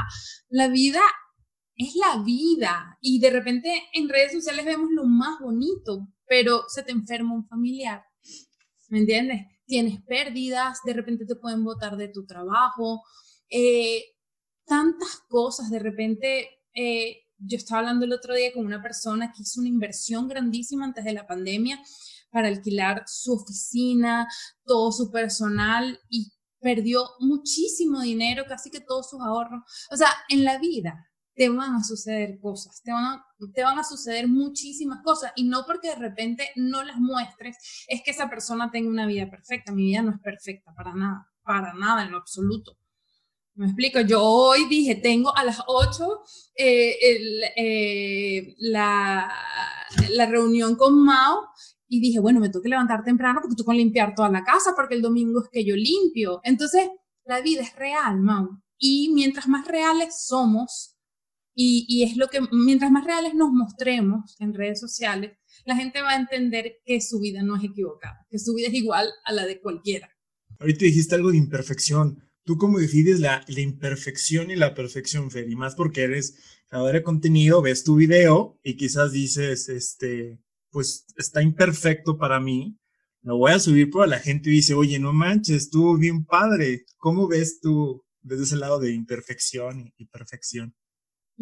la vida es la vida y de repente en redes sociales vemos lo más bonito, pero se te enferma un familiar, ¿me entiendes? tienes pérdidas, de repente te pueden botar de tu trabajo, eh, tantas cosas, de repente, eh, yo estaba hablando el otro día con una persona que hizo una inversión grandísima antes de la pandemia para alquilar su oficina, todo su personal y perdió muchísimo dinero, casi que todos sus ahorros. O sea, en la vida te van a suceder cosas, te van a, te van a suceder muchísimas cosas y no porque de repente no las muestres es que esa persona tenga una vida perfecta. Mi vida no es perfecta para nada, para nada en lo absoluto. Me explico, yo hoy dije, tengo a las 8 eh, eh, la, la reunión con Mao y dije, bueno, me tengo que levantar temprano porque tengo que limpiar toda la casa porque el domingo es que yo limpio. Entonces, la vida es real, Mao. Y mientras más reales somos, y, es lo que, mientras más reales nos mostremos en redes sociales, la gente va a entender que su vida no es equivocada, que su vida es igual a la de cualquiera. Ahorita dijiste algo de imperfección. ¿Tú cómo decides la, la imperfección y la perfección, Fer? Y más porque eres creador de contenido, ves tu video y quizás dices, este, pues está imperfecto para mí, lo voy a subir, pero la gente dice, oye, no manches, estuvo bien padre. ¿Cómo ves tú desde ese lado de imperfección y perfección?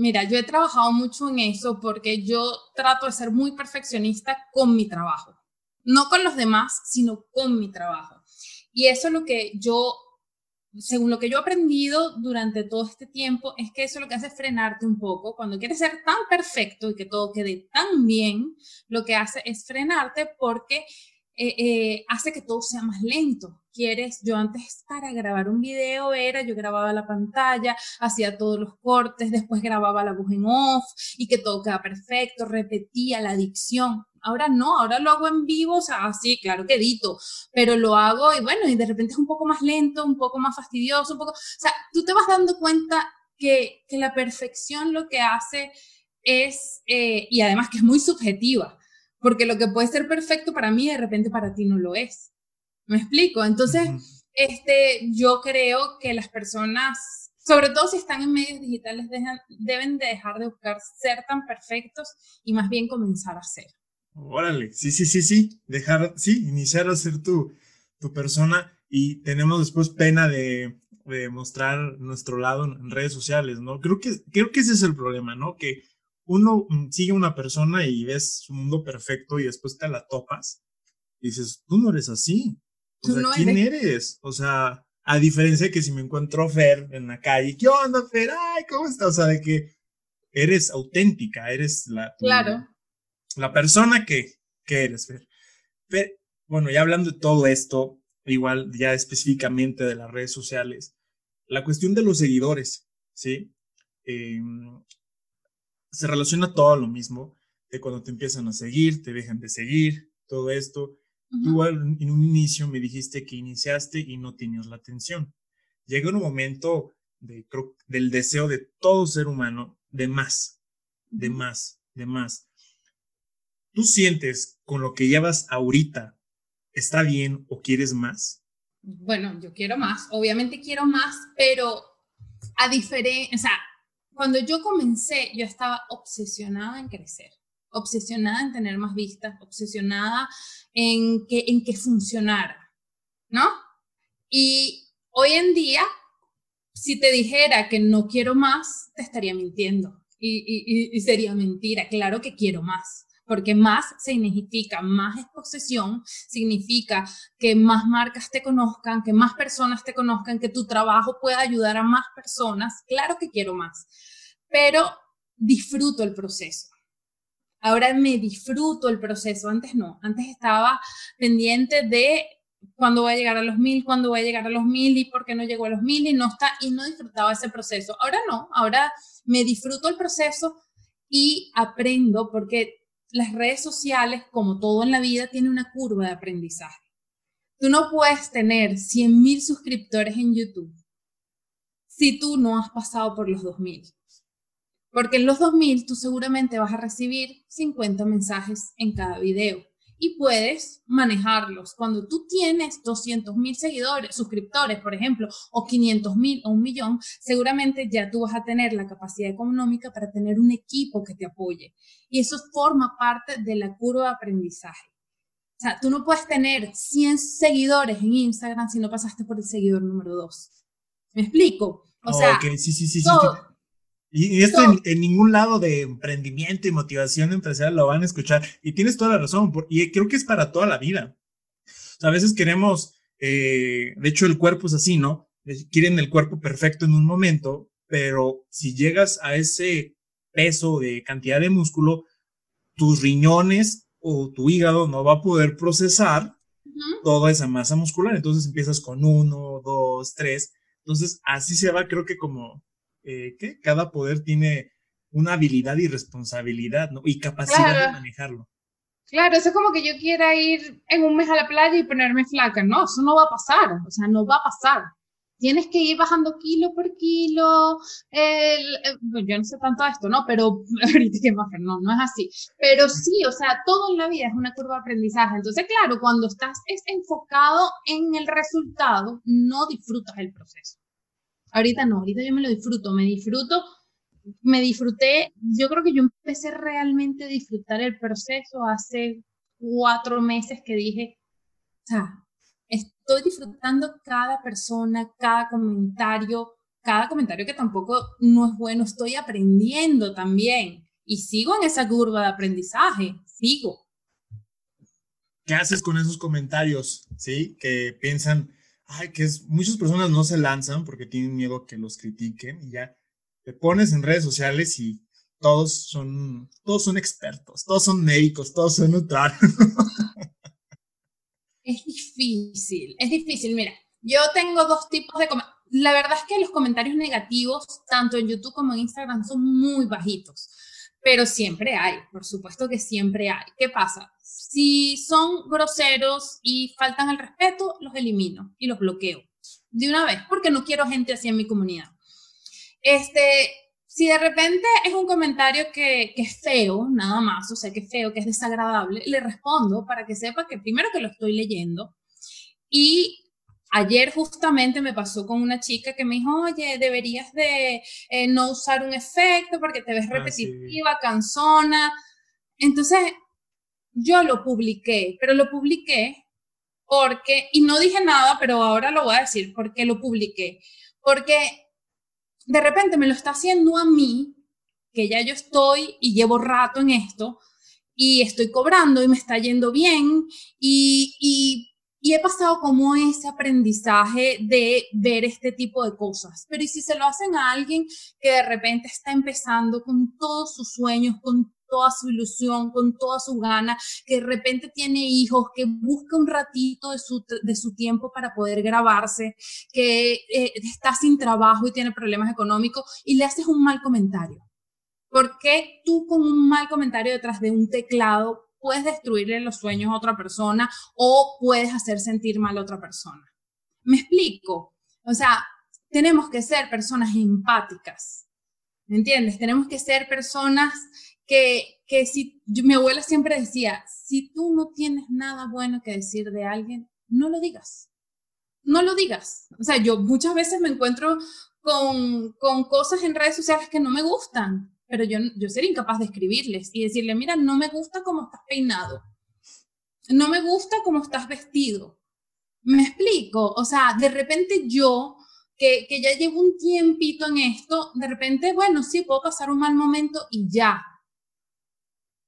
Mira, yo he trabajado mucho en eso porque yo trato de ser muy perfeccionista con mi trabajo. No con los demás, sino con mi trabajo. Y eso es lo que yo, según lo que yo he aprendido durante todo este tiempo, es que eso lo que hace es frenarte un poco. Cuando quieres ser tan perfecto y que todo quede tan bien, lo que hace es frenarte porque eh, eh, hace que todo sea más lento. Quieres, yo antes para grabar un video era, yo grababa la pantalla, hacía todos los cortes, después grababa la voz en off y que todo queda perfecto, repetía la dicción. Ahora no, ahora lo hago en vivo, o sea, sí, claro que edito, pero lo hago y bueno, y de repente es un poco más lento, un poco más fastidioso, un poco, o sea, tú te vas dando cuenta que, que la perfección lo que hace es, eh, y además que es muy subjetiva, porque lo que puede ser perfecto para mí, de repente para ti no lo es. ¿Me explico? Entonces, este, yo creo que las personas sobre todo si están en medios digitales, deben dejar de buscar ser tan perfectos y más bien comenzar a ser. Órale, sí, sí, sí, sí, dejar, sí, iniciar a ser tu, tu persona y tenemos después pena de, de mostrar nuestro lado en redes sociales, ¿no? Creo que, creo que ese es el problema, ¿no? Que uno mm, sigue a una persona y ves su mundo perfecto y después te la topas y dices, tú no eres así. O sea, ¿quién eres? O sea, a diferencia de que si me encuentro Fer en la calle, ¿qué onda, Fer? Ay, ¿cómo estás? O sea, de que eres auténtica, eres la, claro. la persona que, que eres, Fer. Pero, bueno, ya hablando de todo esto, igual ya específicamente de las redes sociales, la cuestión de los seguidores, ¿sí? Em, se relaciona todo a lo mismo, de cuando te empiezan a seguir, te dejan de seguir, todo esto. Tú en un inicio me dijiste que iniciaste y no tenías la atención. Llega un momento de, del deseo de todo ser humano de más, de más, de más. ¿Tú sientes con lo que llevas ahorita está bien o quieres más? Bueno, yo quiero más, obviamente quiero más, pero a diferencia, o sea, cuando yo comencé, yo estaba obsesionada en crecer, obsesionada en tener más vistas, obsesionada en que, en que funcionara, ¿no? Y hoy en día, si te dijera que no quiero más, te estaría mintiendo y, y sería mentira. Claro que quiero más porque más significa más exposición, significa que más marcas te conozcan, que más personas te conozcan, que tu trabajo pueda ayudar a más personas. Claro que quiero más, pero disfruto el proceso. Ahora me disfruto el proceso, antes no, antes estaba pendiente de cuándo voy a llegar a los mil, cuándo voy a llegar a los mil y por qué no llegó a los mil y no está y no disfrutaba ese proceso. Ahora no, ahora me disfruto el proceso y aprendo porque las redes sociales, como todo en la vida, tiene una curva de aprendizaje. Tú no puedes tener 100.000 suscriptores en YouTube si tú no has pasado por los 2.000. Porque en los 2.000 tú seguramente vas a recibir 50 mensajes en cada video y puedes manejarlos. Cuando tú tienes 200 mil seguidores, suscriptores, por ejemplo, o 500 mil o un millón, seguramente ya tú vas a tener la capacidad económica para tener un equipo que te apoye. Y eso forma parte de la curva de aprendizaje. O sea, tú no puedes tener 100 seguidores en Instagram si no pasaste por el seguidor número 2. ¿Me explico? O sea, sí, sí, sí, y, esto en, ningún lado de emprendimiento y motivación empresarial lo van a escuchar. Y tienes toda la razón. y creo que es para toda la vida. a veces queremos, eh, de hecho el cuerpo es así, ¿no? Quieren el cuerpo perfecto en un momento, pero si llegas a ese peso de cantidad de músculo, tus riñones o tu hígado no va a poder procesar toda esa masa muscular. Entonces empiezas con uno, dos, tres. Entonces así se va, creo que como eh, que cada poder tiene una habilidad y responsabilidad, ¿no? Y capacidad de manejarlo. Claro, eso es como que yo quiera ir en un mes a la playa y ponerme flaca. No, eso no va a pasar. O sea, no va a pasar. Tienes que ir bajando kilo por kilo. El, yo no sé tanto esto, ¿no? Pero ahorita que más, no, no es así. Pero sí, o sea, todo en la vida es una curva de aprendizaje. Entonces, claro, cuando estás es enfocado en el resultado, no disfrutas el proceso. Ahorita no, ahorita yo me lo disfruto, me disfruto, me disfruté, yo creo que yo empecé realmente a disfrutar el proceso hace cuatro meses que dije, sea, estoy disfrutando cada persona, cada comentario, cada comentario que tampoco no es bueno, estoy aprendiendo también y sigo en esa curva de aprendizaje, sigo. ¿Qué haces con esos comentarios? ¿Sí? Que piensan, ay, que es, muchas personas no se lanzan porque tienen miedo a que los critiquen y ya te pones en redes sociales y todos son, todos son expertos, todos son médicos, todos son neutrales. Es difícil, es difícil. Mira, yo tengo dos tipos de La verdad es que los comentarios negativos, tanto en YouTube como en Instagram, son muy bajitos, pero siempre hay, por supuesto que siempre hay. ¿Qué pasa? Si son groseros y faltan al respeto, los elimino y los bloqueo de una vez, porque no quiero gente así en mi comunidad. Este, si de repente es un comentario que, que, es feo, nada más, o sea, que es feo, que es desagradable, le respondo para que sepa que primero que lo estoy leyendo y Ayer justamente me pasó con una chica que me dijo, oye, deberías de eh, no usar un efecto porque te ves ah, repetitiva, cansona. Entonces, yo lo publiqué, pero lo publiqué porque, y no dije nada, pero ahora lo voy a decir, porque lo publiqué. Porque de repente me lo está haciendo a mí, que ya yo estoy y llevo rato en esto, y estoy cobrando y me está yendo bien, y, y y he pasado como ese aprendizaje de ver este tipo de cosas. Pero ¿y si se lo hacen a alguien que de repente está empezando con todos sus sueños, con toda su ilusión, con toda su gana, que de repente tiene hijos, que busca un ratito de su, de su tiempo para poder grabarse, que eh, está sin trabajo y tiene problemas económicos y le haces un mal comentario? ¿Por qué tú con un mal comentario detrás de un teclado puedes destruirle los sueños a otra persona o puedes hacer sentir mal a otra persona. ¿Me explico? O sea, tenemos que ser personas empáticas, ¿me entiendes? Tenemos que ser personas que, que si, mi abuela siempre decía, si tú no tienes nada bueno que decir de alguien, no lo digas. No lo digas. O sea, yo muchas veces me encuentro con, con cosas en redes sociales que no me gustan pero yo, yo sería incapaz de escribirles y decirle, mira, no me gusta cómo estás peinado, no me gusta cómo estás vestido. Me explico, o sea, de repente yo, que, que ya llevo un tiempito en esto, de repente, bueno, sí, puedo pasar un mal momento y ya.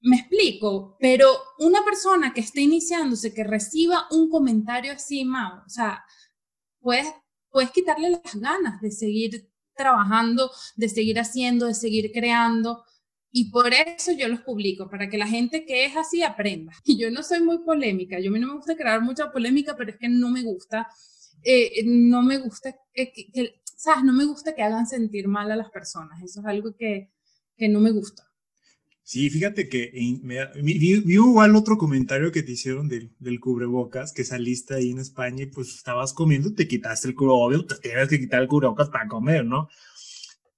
Me explico, pero una persona que esté iniciándose, que reciba un comentario así, o sea, puedes, puedes quitarle las ganas de seguir trabajando, de seguir haciendo, de seguir creando. Y por eso yo los publico, para que la gente que es así aprenda. Y yo no soy muy polémica, yo a mí no me gusta crear mucha polémica, pero es que no me gusta, eh, no me gusta que, ¿sabes? No me gusta que hagan sentir mal a las personas. Eso es algo que, que no me gusta. Sí, fíjate que vi, vi, igual otro comentario que te hicieron del, del, cubrebocas, que saliste ahí en España y pues estabas comiendo, te quitaste el cubrebocas, te tienes que quitar el cubrebocas para comer, ¿no?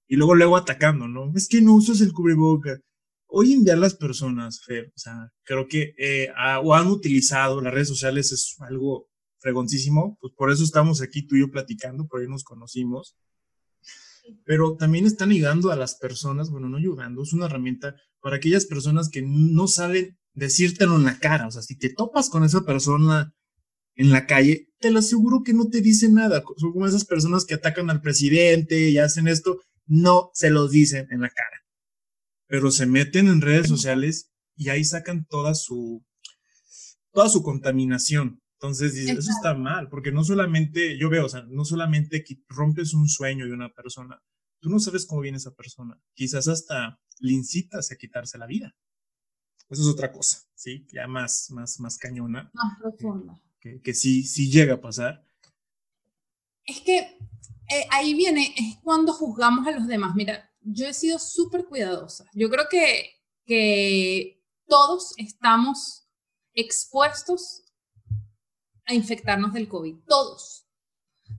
Y luego, luego atacando, ¿no? Es que no usas el cubrebocas. Hoy en día las personas, Fer, o sea, creo que eh, o han utilizado las redes sociales, es algo fregoncísimo, pues por eso estamos aquí tú y yo platicando, por ahí nos conocimos pero también están ayudando a las personas, bueno, no ayudando, es una herramienta para aquellas personas que no saben decírtelo en la cara, o sea, si te topas con esa persona en la calle, te lo aseguro que no te dice nada, son como esas personas que atacan al presidente y hacen esto, no se los dicen en la cara, pero se meten en redes sociales y ahí sacan toda su, toda su contaminación, entonces eso está mal, porque no solamente, yo veo, o sea, no solamente que rompes un sueño de una persona, tú no sabes cómo viene esa persona. Quizás hasta le incitas a quitarse la vida. Eso es otra cosa, ¿sí? Ya más, más, más cañona. Más profunda. Que, que, sí, sí llega a pasar. Es que eh, ahí viene, es cuando juzgamos a los demás. Mira, yo he sido súper cuidadosa. Yo creo que, que todos estamos expuestos a infectarnos del COVID, todos,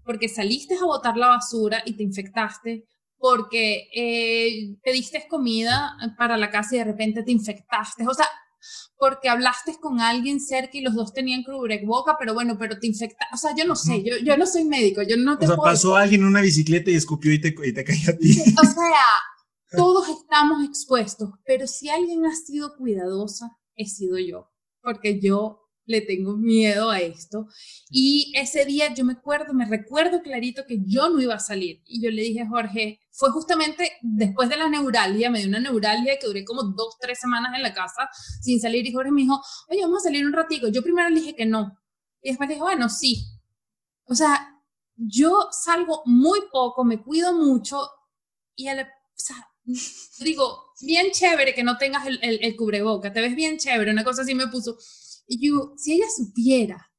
porque saliste a botar la basura y te infectaste, porque eh, pediste comida para la casa y de repente te infectaste, o sea, porque hablaste con alguien cerca y los dos tenían boca, pero bueno, pero te infectaste, o sea, yo no sé, yo, yo no soy médico, yo no te O sea, pasó alguien en una bicicleta y escupió y te, y te cayó a ti. O sea, todos estamos expuestos, pero si alguien ha sido cuidadosa, he sido yo, porque yo le tengo miedo a esto. Y ese día yo me acuerdo, me recuerdo clarito que yo no iba a salir. Y yo le dije a Jorge, fue justamente después de la neuralgia, me dio una neuralgia que duré como dos, tres semanas en la casa sin salir. Y Jorge me dijo, oye, vamos a salir un ratico. Yo primero le dije que no. Y después dije, bueno, sí. O sea, yo salgo muy poco, me cuido mucho y o sea, digo, bien chévere que no tengas el, el, el cubreboca, te ves bien chévere, una cosa así me puso y yo, si ella supiera,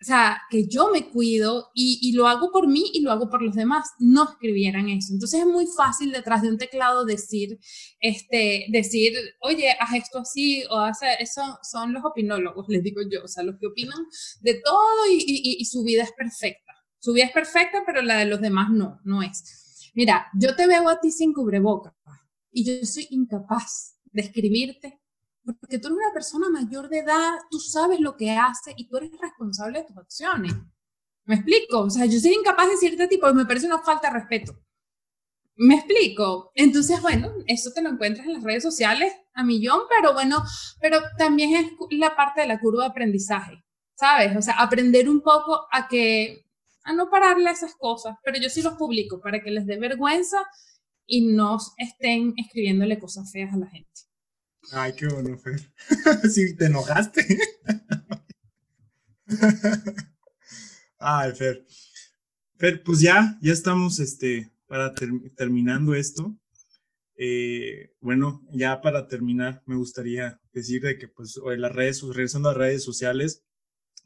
o sea, que yo me cuido y, y, lo hago por mí y lo hago por los demás, no escribieran eso. Entonces es muy fácil detrás de un teclado decir, este, decir, oye, haz esto así o haz eso. Son los opinólogos, les digo yo, o sea, los que opinan de todo y, y, y su vida es perfecta. Su vida es perfecta, pero la de los demás no, no es. Mira, yo te veo a ti sin cubreboca y yo soy incapaz de escribirte porque tú eres una persona mayor de edad, tú sabes lo que hace y tú eres responsable de tus acciones. ¿Me explico? O sea, yo soy incapaz de decirte tipo, me parece una falta de respeto. ¿Me explico? Entonces, bueno, eso te lo encuentras en las redes sociales a millón, pero bueno, pero también es la parte de la curva de aprendizaje, ¿sabes? O sea, aprender un poco a que, a no pararle esas cosas, pero yo sí los publico para que les dé vergüenza y no estén escribiéndole cosas feas a la gente. Ay, qué bueno, Fer. sí, te enojaste. Ay, Fer. Fer, pues ya, ya estamos, este, para terminando esto, eh, bueno, ya para terminar, me gustaría decir de que, pues, las redes, regresando a las redes sociales,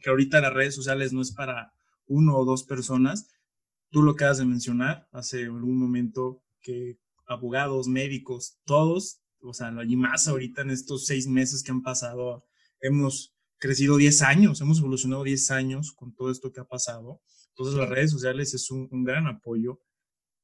que ahorita las redes sociales no es para uno o dos personas. Tú lo acabas de mencionar hace algún momento que abogados, médicos, todos, o sea, y más ahorita en estos seis meses que han pasado, hemos crecido 10 años, hemos evolucionado 10 años con todo esto que ha pasado. Entonces las redes sociales es un, un gran apoyo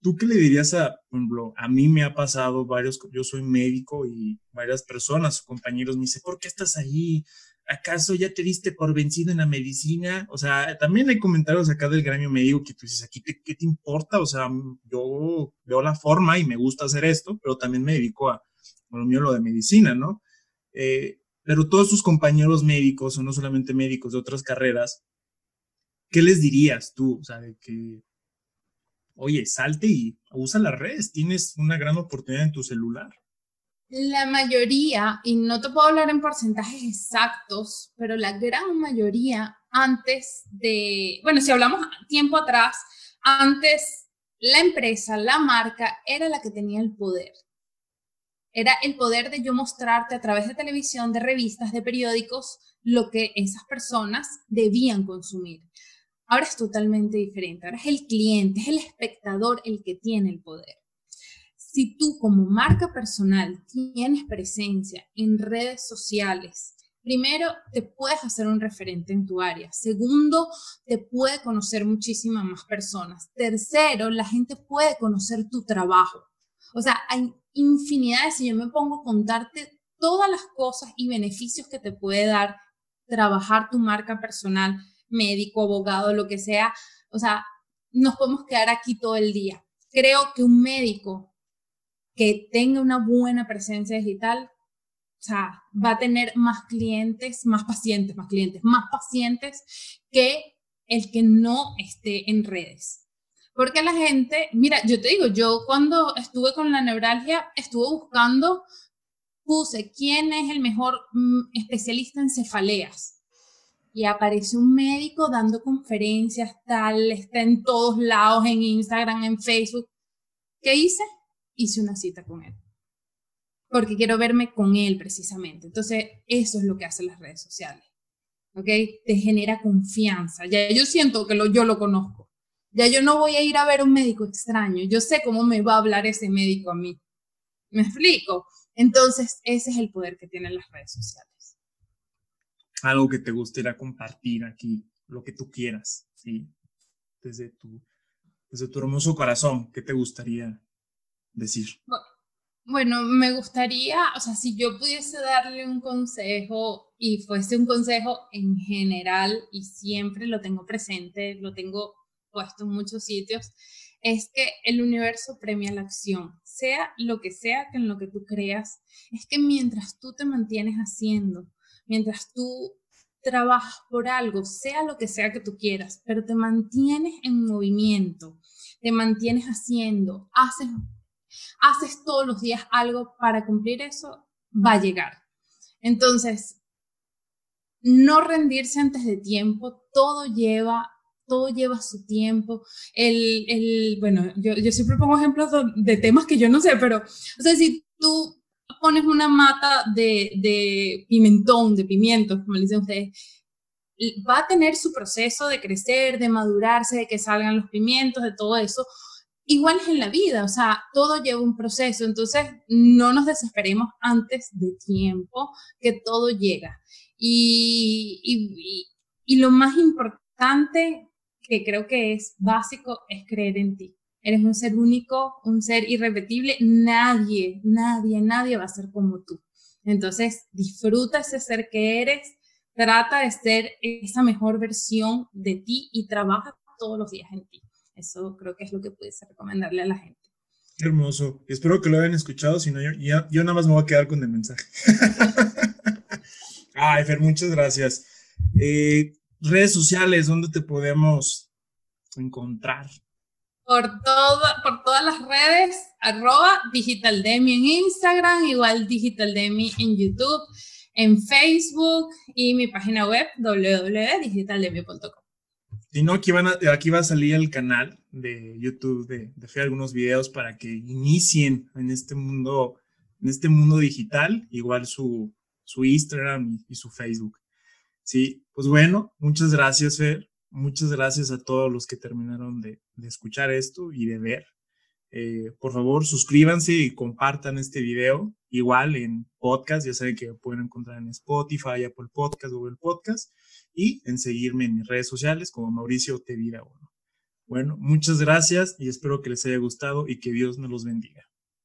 ¿Tú qué le dirías a, por ejemplo, a mí me ha pasado varios, yo soy médico y varias personas, compañeros me dicen, ¿por qué estás ahí? ¿Acaso ya te diste por vencido en la medicina? O sea, también hay comentarios acá del gremio médico que tú dices, ¿aquí qué, qué te importa? O sea, yo veo la forma y me gusta hacer esto, pero también me dedico a lo mío, lo de medicina, ¿no? Eh, pero todos tus compañeros médicos, o no solamente médicos de otras carreras, ¿qué les dirías tú? O sea, de que oye, salte y usa las redes, tienes una gran oportunidad en tu celular. La mayoría, y no te puedo hablar en porcentajes exactos, pero la gran mayoría antes de, bueno, si hablamos tiempo atrás, antes la empresa, la marca, era la que tenía el poder. Era el poder de yo mostrarte a través de televisión, de revistas, de periódicos, lo que esas personas debían consumir. Ahora es totalmente diferente. Ahora es el cliente, es el espectador el que tiene el poder. Si tú como marca personal tienes presencia en redes sociales, primero te puedes hacer un referente en tu área. Segundo, te puede conocer muchísimas más personas. Tercero, la gente puede conocer tu trabajo. O sea, hay infinidades, si yo me pongo a contarte todas las cosas y beneficios que te puede dar trabajar tu marca personal médico, abogado, lo que sea. O sea, nos podemos quedar aquí todo el día. Creo que un médico que tenga una buena presencia digital, o sea, va a tener más clientes, más pacientes, más clientes, más pacientes que el que no esté en redes. Porque la gente, mira, yo te digo, yo cuando estuve con la neuralgia, estuve buscando, puse quién es el mejor mm, especialista en cefaleas y aparece un médico dando conferencias, tal, está en todos lados, en Instagram, en Facebook. ¿Qué hice? Hice una cita con él. Porque quiero verme con él precisamente. Entonces, eso es lo que hacen las redes sociales. ¿Ok? Te genera confianza. Ya yo siento que lo, yo lo conozco. Ya yo no voy a ir a ver un médico extraño. Yo sé cómo me va a hablar ese médico a mí. ¿Me explico? Entonces, ese es el poder que tienen las redes sociales algo que te gustaría compartir aquí, lo que tú quieras, ¿sí? Desde tu, desde tu hermoso corazón, ¿qué te gustaría decir? Bueno, me gustaría, o sea, si yo pudiese darle un consejo y fuese un consejo en general y siempre lo tengo presente, lo tengo puesto en muchos sitios, es que el universo premia la acción, sea lo que sea que en lo que tú creas, es que mientras tú te mantienes haciendo, mientras tú trabajas por algo, sea lo que sea que tú quieras, pero te mantienes en movimiento, te mantienes haciendo, haces, haces todos los días algo para cumplir eso, va a llegar. Entonces, no rendirse antes de tiempo, todo lleva todo lleva su tiempo. El, el bueno, yo, yo, siempre pongo ejemplos de, temas que yo no sé, pero, o sea, si tú pones una mata de, de pimentón, de pimientos, como le dicen ustedes, va a tener su proceso de crecer, de madurarse, de que salgan los pimientos, de todo eso. Igual es en la vida, o sea, todo lleva un proceso, entonces no nos desesperemos antes de tiempo, que todo llega. Y, y, y lo más importante que creo que es básico es creer en ti. Eres un ser único, un ser irrepetible. Nadie, nadie, nadie va a ser como tú. Entonces, disfruta ese ser que eres, trata de ser esa mejor versión de ti y trabaja todos los días en ti. Eso creo que es lo que puedes recomendarle a la gente. Hermoso. Espero que lo hayan escuchado, si no, yo, yo nada más me voy a quedar con el mensaje. Ay, Fer, muchas gracias. Eh, redes sociales, ¿dónde te podemos encontrar? Por, todo, por todas las redes, arroba digitaldemi en Instagram, igual digitaldemi en YouTube, en Facebook y mi página web www.digitaldemi.com. Si no, aquí, van aquí va a salir el canal de YouTube de, de algunos videos para que inicien en este mundo, en este mundo digital, igual su, su Instagram y, su Facebook. Sí, pues bueno, muchas gracias, Fer. Muchas gracias a todos los que terminaron de, escuchar esto y de ver. Eh, por favor, suscríbanse y compartan este video. Igual en podcast, ya saben que pueden encontrar en Spotify, Apple Podcast, Google Podcast y en seguirme en mis redes sociales como Mauricio Tevida 1. Bueno, muchas gracias y espero que les haya gustado y que Dios me los bendiga.